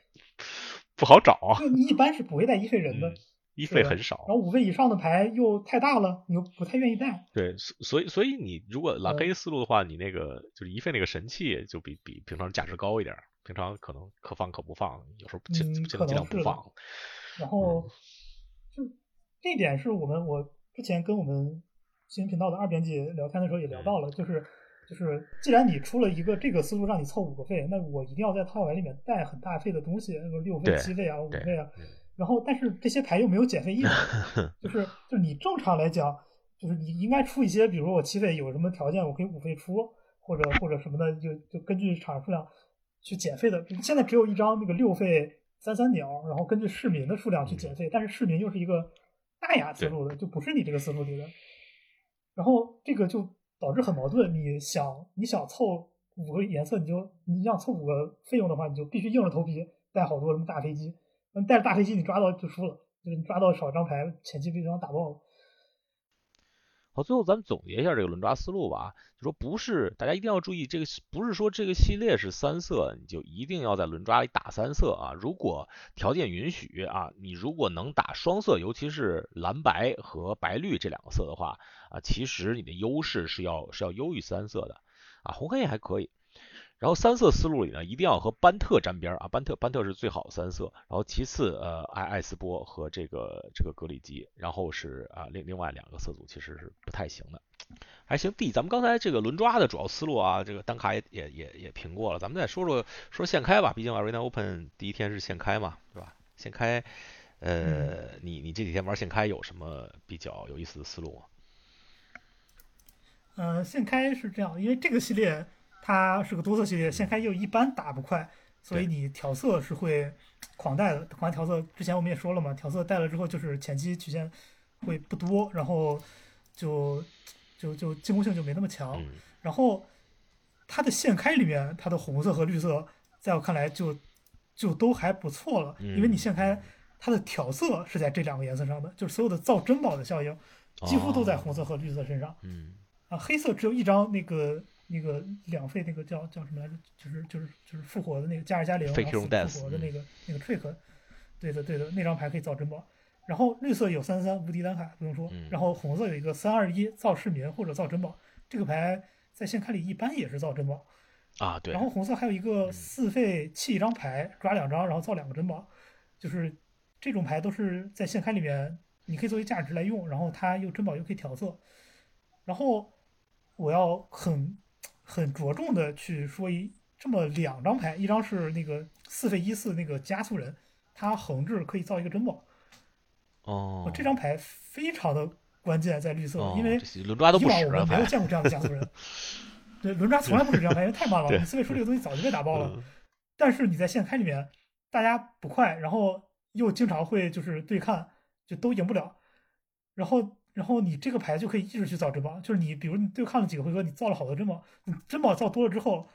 不好找，你一般是不会带一费人的，一费很少。然后五费以上的牌又太大了，你又不太愿意带。对，所以所以你如果蓝黑思路的话，你那个就是一费那个神器就比比平常价值高一点，平常可能可放可不放，有时候尽尽量不放。然后就这点是我们我之前跟我们新闻频道的二编辑聊天的时候也聊到了，就是。就是，既然你出了一个这个思路让你凑五个费，那我一定要在套牌里面带很大费的东西，六费、七费啊、五费啊。然后，但是这些牌又没有减费意能，就是就你正常来讲，就是你应该出一些，比如说我七费有什么条件，我可以五费出，或者或者什么的，就就根据场数量去减费的。现在只有一张那个六费三三鸟，然后根据市民的数量去减费，但是市民又是一个大雅思路的，就不是你这个思路里的。然后这个就。导致很矛盾。你想你想凑五个颜色，你就你想凑五个费用的话，你就必须硬着头皮带好多什么大飞机。那带着大飞机，你抓到就输了，就是你抓到少张牌，前期被对方打爆了。好，最后咱们总结一下这个轮抓思路吧，就说不是大家一定要注意，这个不是说这个系列是三色，你就一定要在轮抓里打三色啊。如果条件允许啊，你如果能打双色，尤其是蓝白和白绿这两个色的话啊，其实你的优势是要是要优于三色的啊，红黑也还可以。然后三色思路里呢，一定要和班特沾边啊，班特班特是最好的三色，然后其次呃艾艾斯波和这个这个格里基，然后是啊另另外两个色组其实是不太行的，还行 D，咱们刚才这个轮抓的主要思路啊，这个单卡也也也也评过了，咱们再说说说现开吧，毕竟 Arena Open 第一天是现开嘛，对吧？现开，呃你你这几天玩现开有什么比较有意思的思路吗？呃，现开是这样，因为这个系列。它是个多色系列，掀开又一般打不快，所以你调色是会狂带的。狂调色之前我们也说了嘛，调色带了之后就是前期曲线会不多，然后就就就进攻性就没那么强。然后它的现开里面，它的红色和绿色，在我看来就就都还不错了，因为你现开它的调色是在这两个颜色上的，就是所有的造珍宝的效应几乎都在红色和绿色身上。嗯啊，黑色只有一张那个。那个两费那个叫叫什么来着？就是就是就是复活的那个加尔加零复活的那个那个 trick，对的对的，那张牌可以造珍宝。然后绿色有三三无敌单卡不用说，然后红色有一个三二一造市民或者造珍宝，这个牌在线开里一般也是造珍宝啊。对。然后红色还有一个四费弃一张牌抓两张，然后造两个珍宝，就是这种牌都是在线开里面你可以作为价值来用，然后它又珍宝又可以调色。然后我要很。很着重的去说一这么两张牌，一张是那个四费一四那个加速人，他横置可以造一个珍宝。哦，这张牌非常的关键，在绿色，因为轮抓都不使我们没有见过这样的加速人。对，轮抓从来不使这张牌，因为太慢了。你四费出这个东西早就被打爆了。但是你在现开里面，大家不快，然后又经常会就是对抗，就都赢不了。然后。然后你这个牌就可以一直去造珍宝，就是你比如你对抗了几个回合，你造了好多珍宝，你珍宝造多了之后，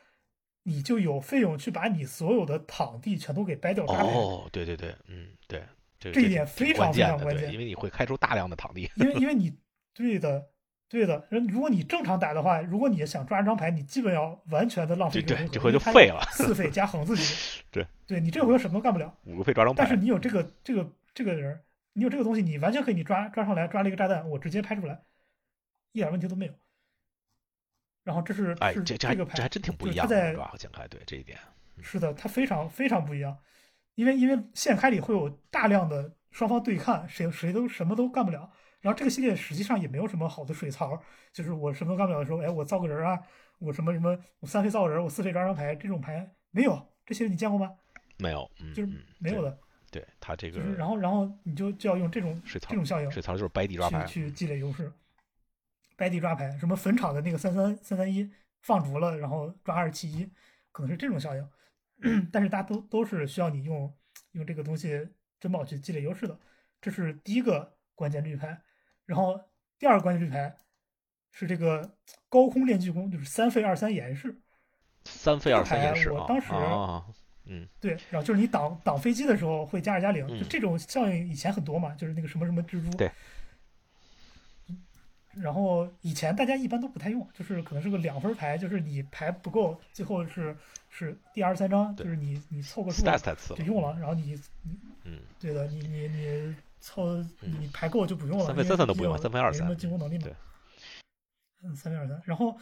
你就有费用去把你所有的躺地全都给掰掉。哦，对对对，嗯，对，这一点非常非常关键，因为你会开出大量的躺地。因为 因为你对的对的，如果你正常打的话，如果你想抓一张牌，你基本要完全的浪费这个回合就废了，四费加横自己。对，对你这回合什么都干不了，五个费抓张牌。但是你有这个这个这个人。你有这个东西，你完全可以，你抓抓上来，抓了一个炸弹，我直接拍出来，一点问题都没有。然后这是哎，这这个牌还真挺不一样的，是吧？和剪开对这一点是的，它非常非常不一样，因为因为现开里会有大量的双方对抗，谁谁都什么都干不了。然后这个系列实际上也没有什么好的水槽，就是我什么都干不了的时候，哎，我造个人啊，我什么什么，我三费造个人，我四费抓张牌，这种牌没有，这些你见过吗？没有，就是没有的。对他这个，然后然后你就就要用这种这种效应，水槽就是白地抓牌去积累优势，白地抓牌，什么坟场的那个三三三三一放逐了，然后抓二七一，可能是这种效应。但是大家都都是需要你用用这个东西珍宝去积累优势的，这是第一个关键绿牌。然后第二个关键绿牌是这个高空炼巨弓，就是三费二三延时。三费二三延时我当时。嗯，对，然后就是你挡挡飞机的时候会加二加零，就这种效应以前很多嘛，就是那个什么什么蜘蛛。对。然后以前大家一般都不太用，就是可能是个两分牌，就是你牌不够，最后是是第二十三张，就是你你凑个数就用了，然后你你嗯，对的，你你你凑你牌够就不用了，三分三三都不用，三分二三没什么进攻能力嘛。对。嗯，三分二三，然后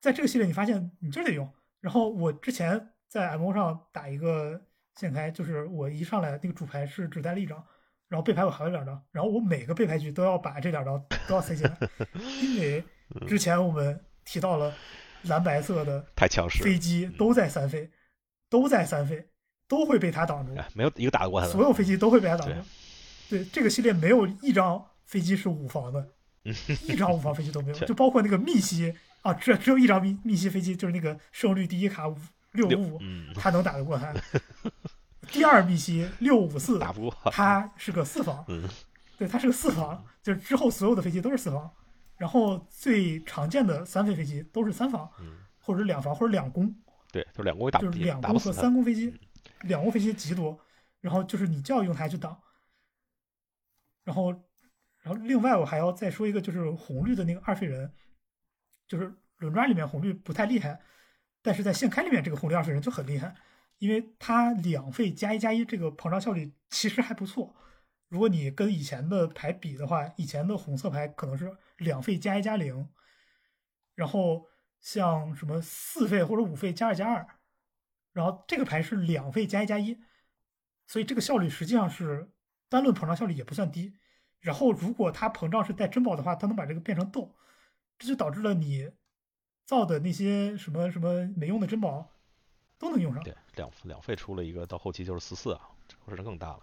在这个系列你发现你就得用，然后我之前。在 M O 上打一个现开，就是我一上来那个主牌是只带了一张，然后背牌我还有两张，然后我每个背牌局都要把这两张都要塞进来，因为之前我们提到了蓝白色的太强势，飞机都在三费，都在三费，都会被他挡住，没有一个打得过他的，所有飞机都会被他挡住。对这个系列没有一张飞机是五防的，一张五防飞机都没有，就包括那个密西啊，只只有一张密密西飞机，就是那个胜率第一卡五。六五五，他能打得过他。第二密西六五四，打不过。他是个四防，对，他是个四防，就是之后所有的飞机都是四防。然后最常见的三费飞机都是三防，或者两防，或者两攻。对，就是两攻打就是两攻和三攻飞机，两攻飞机极多。然后就是你就要用它去挡。然后，然然后另外我还要再说一个，就是红绿的那个二费人，就是轮抓里面红绿不太厉害，但是在现开里面这个红绿二费人就很厉害，因为它两费加一加一这个膨胀效率其实还不错。如果你跟以前的牌比的话，以前的红色牌可能是两费加一加零，然后像什么四费或者五费加二加二，然后这个牌是两费加一加一，所以这个效率实际上是单论膨胀效率也不算低。然后如果它膨胀是带珍宝的话，它能把这个变成豆，这就导致了你造的那些什么什么没用的珍宝都能用上。对，两两费出了一个，到后期就是四四啊，这个势能更大了。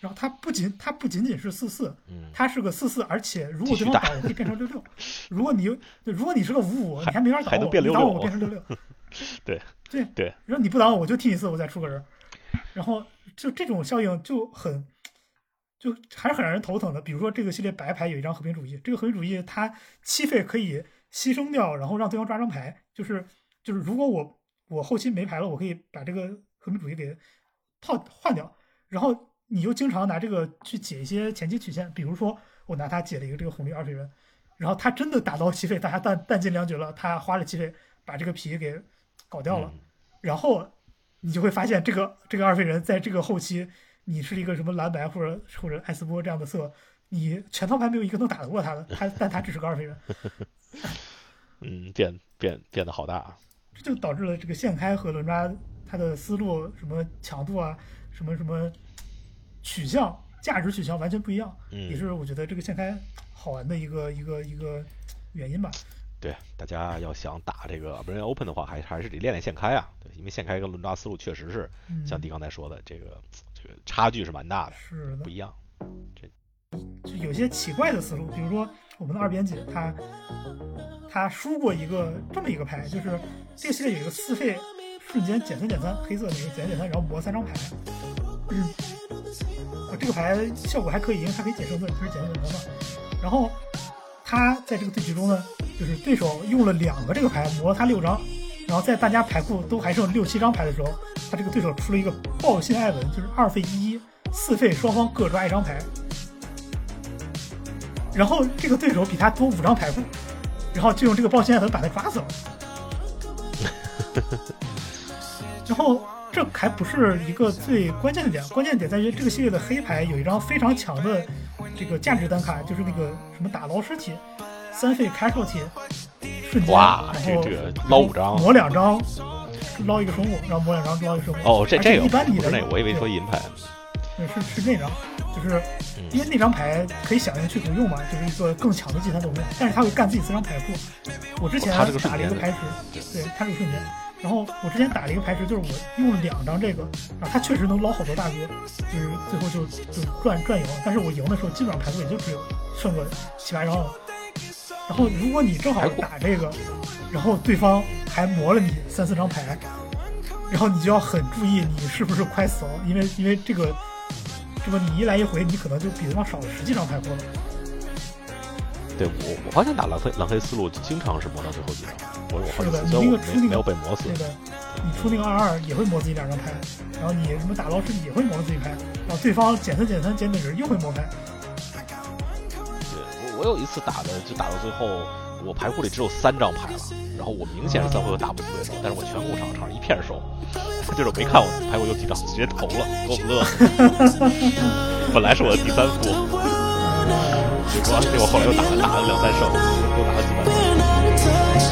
然后它不仅它不仅仅是四四，嗯，它是个四四，而且如果对方打倒，我可以变成六六。如果你如果你是个五五，你还没法打我，还能变66你倒我我变成六六。对对对，然后你不打我，我就踢你四，我再出个人。然后就这种效应就很，就还是很让人头疼的。比如说这个系列白牌有一张和平主义，这个和平主义它七费可以牺牲掉，然后让对方抓张牌，就是就是如果我我后期没牌了，我可以把这个和平主义给套换掉，然后你又经常拿这个去解一些前期曲线，比如说我拿它解了一个这个红绿二费人，然后他真的打到七 费，大家弹弹尽粮绝了，他花了七费 把这个皮给搞掉了。嗯然后你就会发现这个这个二费人在这个后期，你是一个什么蓝白或者或者艾斯波这样的色，你全套牌没有一个能打得过他的，他但他只是个二费人，嗯，变变变得好大啊。这就导致了这个现开和轮抓它的思路什么强度啊，什么什么取向价值取向完全不一样，嗯也是我觉得这个现开好玩的一个一个一个原因吧。对，大家要想打这个 Brain Open 的话，还还是得练练现开啊。对，因为现开跟轮抓思路确实是嗯，像迪刚才说的，这个这个差距是蛮大的，是的不，一样。这就有些奇怪的思路，比如说我们的二编辑他他输过一个这么一个牌，就是这个系列有一个四费瞬间减三减三，黑色那个减三减三，然后磨三张牌。嗯，这个牌效果还可以，因为它可以解胜盾，它是减三减三嘛。然后他在这个对局中呢，就是对手用了两个这个牌磨了他六张，然后在大家牌库都还剩六七张牌的时候，他这个对手出了一个爆信艾文，就是二费一一，四费双方各抓一张牌。然后这个对手比他多五张牌库，然后就用这个爆信艾文把他抓死了。然后这还不是一个最关键的点，关键点在于这个系列的黑牌有一张非常强的这个价值单卡，就是那个什么打捞尸体，三费 casualty，瞬间，哇，然后这这个捞五张磨两张，捞一个生物，然后磨两张捞一个生物。哦，这这个一般你的我以为说银牌。对是是那张，就是嗯因为那张牌可以想象去图用嘛，就是一个更强的计算动量，但是他会干自己四张牌库。我之前打了一个牌池，对，他是个瞬间。然后我之前打了一个牌池，就是我用了两张这个，然后他确实能捞好多大哥，就是最后就就赚赚赢。但是我赢的时候，基本上牌库也就只有剩个七八张了。然后如果你正好打这个，然后对方还磨了你三四张牌，然后你就要很注意你是不是快死了，因为因为这个，这么你一来一回，你可能就比对方少了十几张牌库了。对我我发现打蓝黑蓝黑思路经常是磨到最后几张，我我好几是的次，虽然我你那个出那个没没有被磨死那。个你出那个二二也会磨自己两张牌，然后你什么打捞尸体也会磨自己牌，然后对方减三减三减等人又会磨牌。对我我有一次打的就打到最后，我牌库里只有三张牌了，然后我明显是三回合打不死对手，但是我全控场场上一片手，对手没看我牌库有几张，直接投了，给我乐。本来是我的第三副，结果结果后来又打了打了两三胜，又打了几万。Been out of touch,